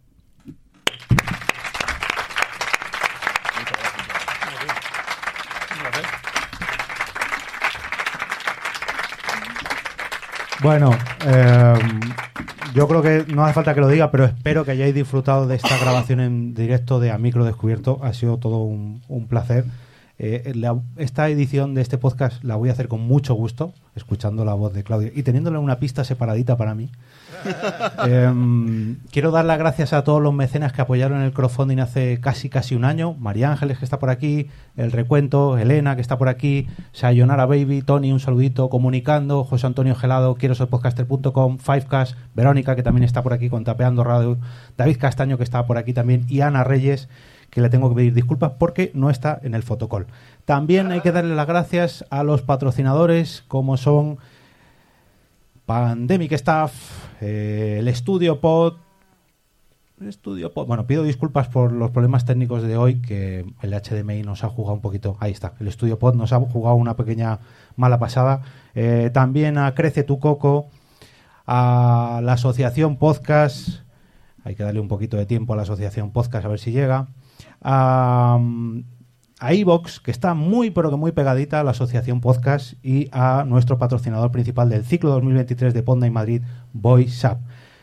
Speaker 5: Bueno, eh, yo creo que no hace falta que lo diga, pero espero que hayáis disfrutado de esta grabación en directo de A Micro Descubierto. Ha sido todo un, placer. Eh, esta edición de este podcast la voy a hacer con mucho gusto, escuchando la voz de Claudio y teniéndole una pista separadita para mí. <laughs> Eh, quiero dar las gracias a todos los mecenas que apoyaron el crowdfunding hace casi casi un año. María Ángeles, que está por aquí, El Recuento, Elena, que está por aquí, Sayonara Baby, Tony, un saludito, Comunicando, José Antonio Gelado, quiero ser podcaster.com, Fivecast, Verónica, que también está por aquí con Tapeando Radio, David Castaño, que está por aquí también, y Ana Reyes, que le tengo que pedir disculpas porque no está en el fotocall. También hay que darle las gracias a los patrocinadores, como son Pandemic Staff, eh, el Estudio Pod. Estudio Pod. Bueno, pido disculpas por los problemas técnicos de hoy, que el HDMI nos ha jugado un poquito. Ahí está, el Estudio Pod nos ha jugado una pequeña mala pasada. Eh, también a Crece tu Coco, a la Asociación Podcast. Hay que darle un poquito de tiempo a la Asociación Podcast a ver si llega. A, a Evox, que está muy pero que muy pegadita a la Asociación Podcast y a nuestro patrocinador principal del ciclo 2023 de Ponda y Madrid, VoiceUp.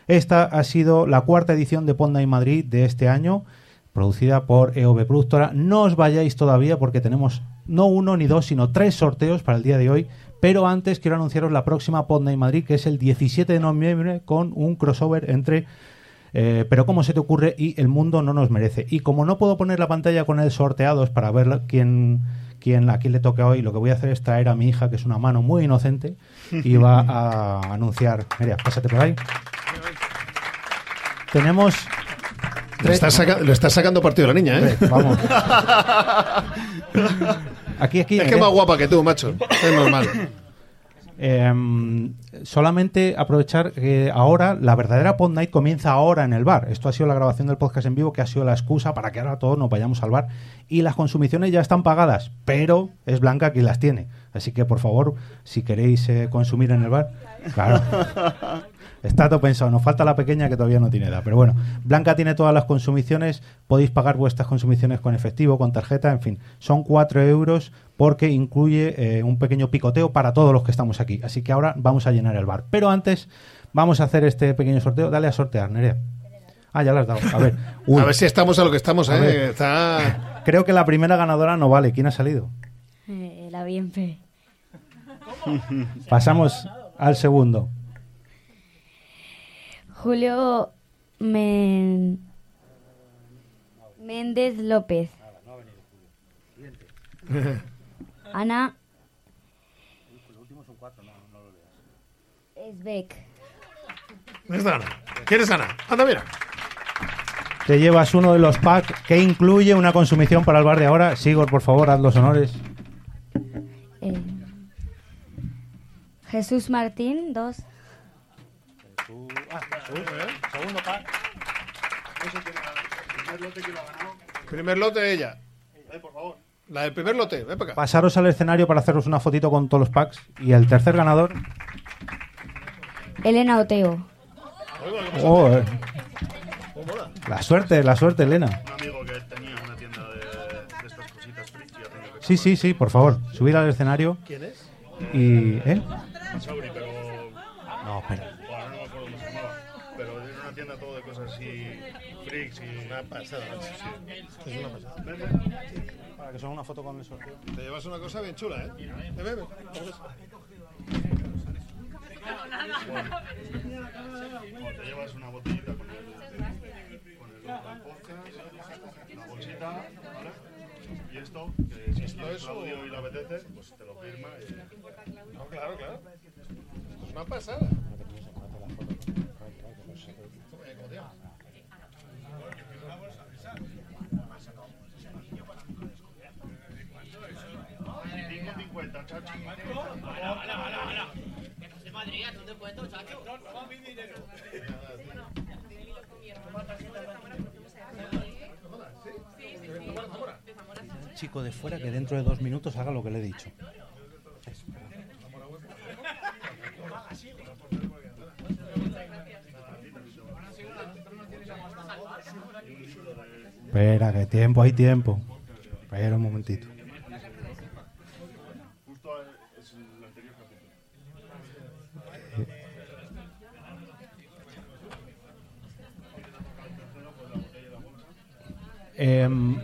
Speaker 5: Esta ha sido la cuarta edición de Ponda y Madrid de este año, producida por EOB Productora. No os vayáis todavía porque tenemos no uno ni dos, sino tres sorteos para el día de hoy. Pero antes quiero anunciaros la próxima Ponda y Madrid, que es el 17 de noviembre, con un crossover entre eh, pero cómo se te ocurre y el mundo no nos merece. Y como no puedo poner la pantalla con el sorteados para ver quién, quién, a quién le toca hoy, lo que voy a hacer es traer a mi hija, que es una mano muy inocente, y va a <laughs> anunciar. Mira, pásate por ahí. Tenemos.
Speaker 6: Le estás, saca- le estás sacando partido a la niña, ¿eh?
Speaker 5: Vamos. <laughs> Aquí, aquí.
Speaker 6: Es que más guapa que tú, macho. Es normal.
Speaker 5: Eh, solamente aprovechar que ahora la verdadera Pod Night comienza ahora en el bar. Esto ha sido la grabación del podcast en vivo que ha sido la excusa para que ahora todos nos vayamos al bar. Y las consumiciones ya están pagadas, pero es Blanca quien las tiene. Así que por favor, si queréis eh, consumir en el bar, claro. <laughs> Está todo pensado, nos falta la pequeña que todavía no tiene edad. Pero bueno, Blanca tiene todas las consumiciones, podéis pagar vuestras consumiciones con efectivo, con tarjeta, en fin. Son 4 euros porque incluye eh, un pequeño picoteo para todos los que estamos aquí. Así que ahora vamos a llenar el bar. Pero antes vamos a hacer este pequeño sorteo. Dale a sortear, Nerea. Ah, ya lo has dado. A ver. <laughs> Uy.
Speaker 6: A ver si estamos a lo que estamos,
Speaker 5: A
Speaker 6: ¿eh? Está...
Speaker 5: Creo que la primera ganadora no vale. ¿Quién ha salido?
Speaker 8: Eh, la Bienfe.
Speaker 5: Pasamos al segundo.
Speaker 8: Julio Men- Méndez López. <laughs> Ana Esbeck.
Speaker 6: ¿Dónde está Ana? ¿Quién es Ana? Anda, mira.
Speaker 5: Te llevas uno de los packs que incluye una consumición para el bar de ahora. Sigor, por favor, haz los honores.
Speaker 8: Eh, Jesús Martín, dos.
Speaker 5: Segundo pack.
Speaker 6: Primer lote de ella. La del primer lote, ven para acá.
Speaker 5: Pasaros al escenario para haceros una fotito con todos los packs. Y el tercer ganador.
Speaker 8: Elena Oteo.
Speaker 5: Oh, eh. La suerte, la suerte, Elena.
Speaker 7: Un amigo que tenía una tienda de, de estas cositas ya que-
Speaker 5: Sí, sí, sí, por favor. Subir al escenario.
Speaker 6: ¿Quién es?
Speaker 5: Y. ¿Eh?
Speaker 7: Sauri, pero.
Speaker 5: No, espera.
Speaker 7: Bueno, no me acuerdo cómo se llamaba. Pero era una tienda todo de cosas así. Freaks y.
Speaker 6: Una pasada. Es una pasada.
Speaker 5: Para que son una foto con el sorteo.
Speaker 6: Te llevas una cosa bien chula, ¿eh? Ven.
Speaker 7: O te llevas una botellita con el, con el podcast, una bolsita, ¿vale? Y esto, que si esto es audio y le apetece, pues te lo firma y...
Speaker 6: No, claro, claro. Esto es una pasada.
Speaker 7: Cinco cincuenta, chacho.
Speaker 5: Chico de fuera que dentro de dos minutos haga lo que le he dicho. Espera, que tiempo, hay tiempo. Espera un momentito.
Speaker 7: Justo es el anterior capítulo.
Speaker 5: Em,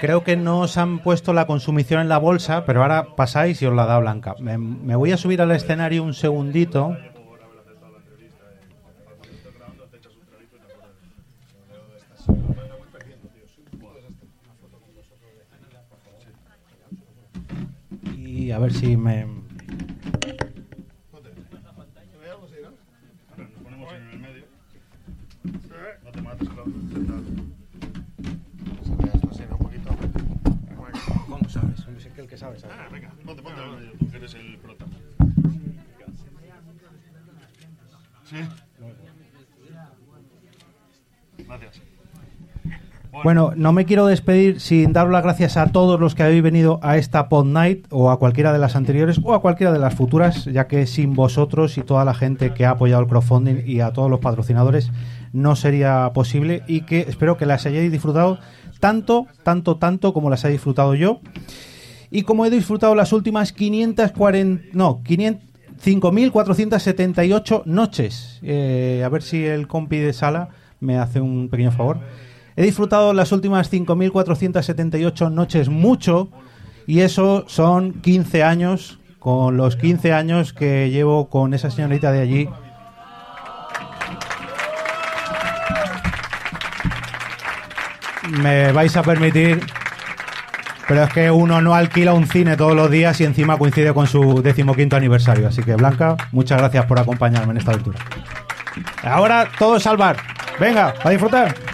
Speaker 5: creo que no os han puesto la consumición en la bolsa, pero ahora pasáis y os la da Blanca. Me, me voy a subir al escenario un segundito. Y a ver si me...
Speaker 7: Nos ponemos en el medio. No te mates, Claudio. Sentado.
Speaker 5: ¿Cómo sabes? Es que el que sabe, sabe.
Speaker 7: Ah, venga, ponte, ponte en el medio, tú que eres el prota. ¿Sí? Gracias.
Speaker 5: Bueno, no me quiero despedir sin dar las gracias a todos los que habéis venido a esta Pod Night o a cualquiera de las anteriores o a cualquiera de las futuras, ya que sin vosotros y toda la gente que ha apoyado el crowdfunding y a todos los patrocinadores no sería posible y que espero que las hayáis disfrutado tanto, tanto, tanto como las he disfrutado yo y como he disfrutado las últimas 540, no, 500 5.478 noches. Eh, a ver si el compi de sala me hace un pequeño favor. He disfrutado las últimas 5.478 noches mucho y eso son 15 años, con los 15 años que llevo con esa señorita de allí. Me vais a permitir, pero es que uno no alquila un cine todos los días y encima coincide con su decimoquinto aniversario. Así que Blanca, muchas gracias por acompañarme en esta aventura. Ahora todos al bar. Venga, a disfrutar.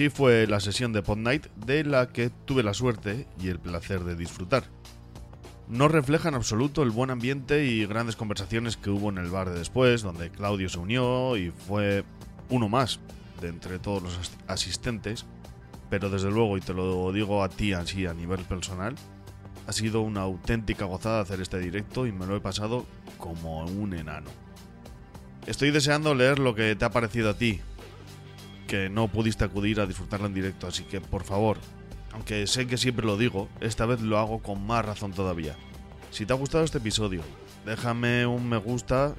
Speaker 3: Así fue la sesión de Pod Night de la que tuve la suerte y el placer de disfrutar. No refleja en absoluto el buen ambiente y grandes conversaciones que hubo en el bar de después, donde Claudio se unió y fue uno más de entre todos los as- asistentes, pero desde luego, y te lo digo a ti así a nivel personal, ha sido una auténtica gozada hacer este directo y me lo he pasado como un enano. Estoy deseando leer lo que te ha parecido a ti, que no pudiste acudir a disfrutarlo en directo, así que por favor, aunque sé que siempre lo digo, esta vez lo hago con más razón todavía. Si te ha gustado este episodio, déjame un me gusta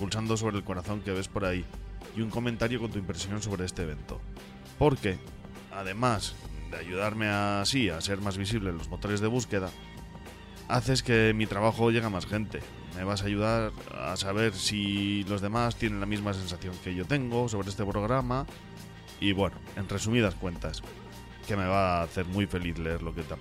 Speaker 3: pulsando sobre el corazón que ves por ahí y un comentario con tu impresión sobre este evento. Porque, además de ayudarme así a ser más visible en los motores de búsqueda, haces que mi trabajo llegue a más gente. Me vas a ayudar a saber si los demás tienen la misma sensación que yo tengo sobre este programa. Y bueno, en resumidas cuentas, que me va a hacer muy feliz leer lo que te ha.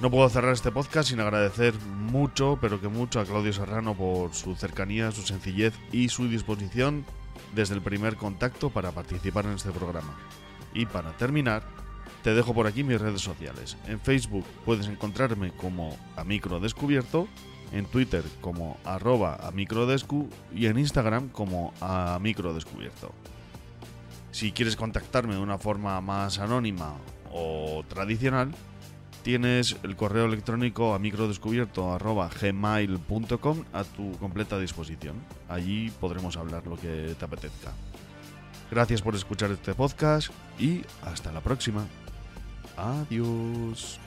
Speaker 3: No puedo cerrar este podcast sin agradecer mucho, pero que mucho a Claudio Serrano por su cercanía, su sencillez y su disposición desde el primer contacto para participar en este programa. Y para terminar, te dejo por aquí mis redes sociales. En Facebook puedes encontrarme como a micro descubierto, en Twitter como arroba a microdescu y en Instagram como a micro descubierto. Si quieres contactarme de una forma más anónima o tradicional, tienes el correo electrónico a microdescubierto.gmail.com a tu completa disposición. Allí podremos hablar lo que te apetezca. Gracias por escuchar este podcast y hasta la próxima. Adiós.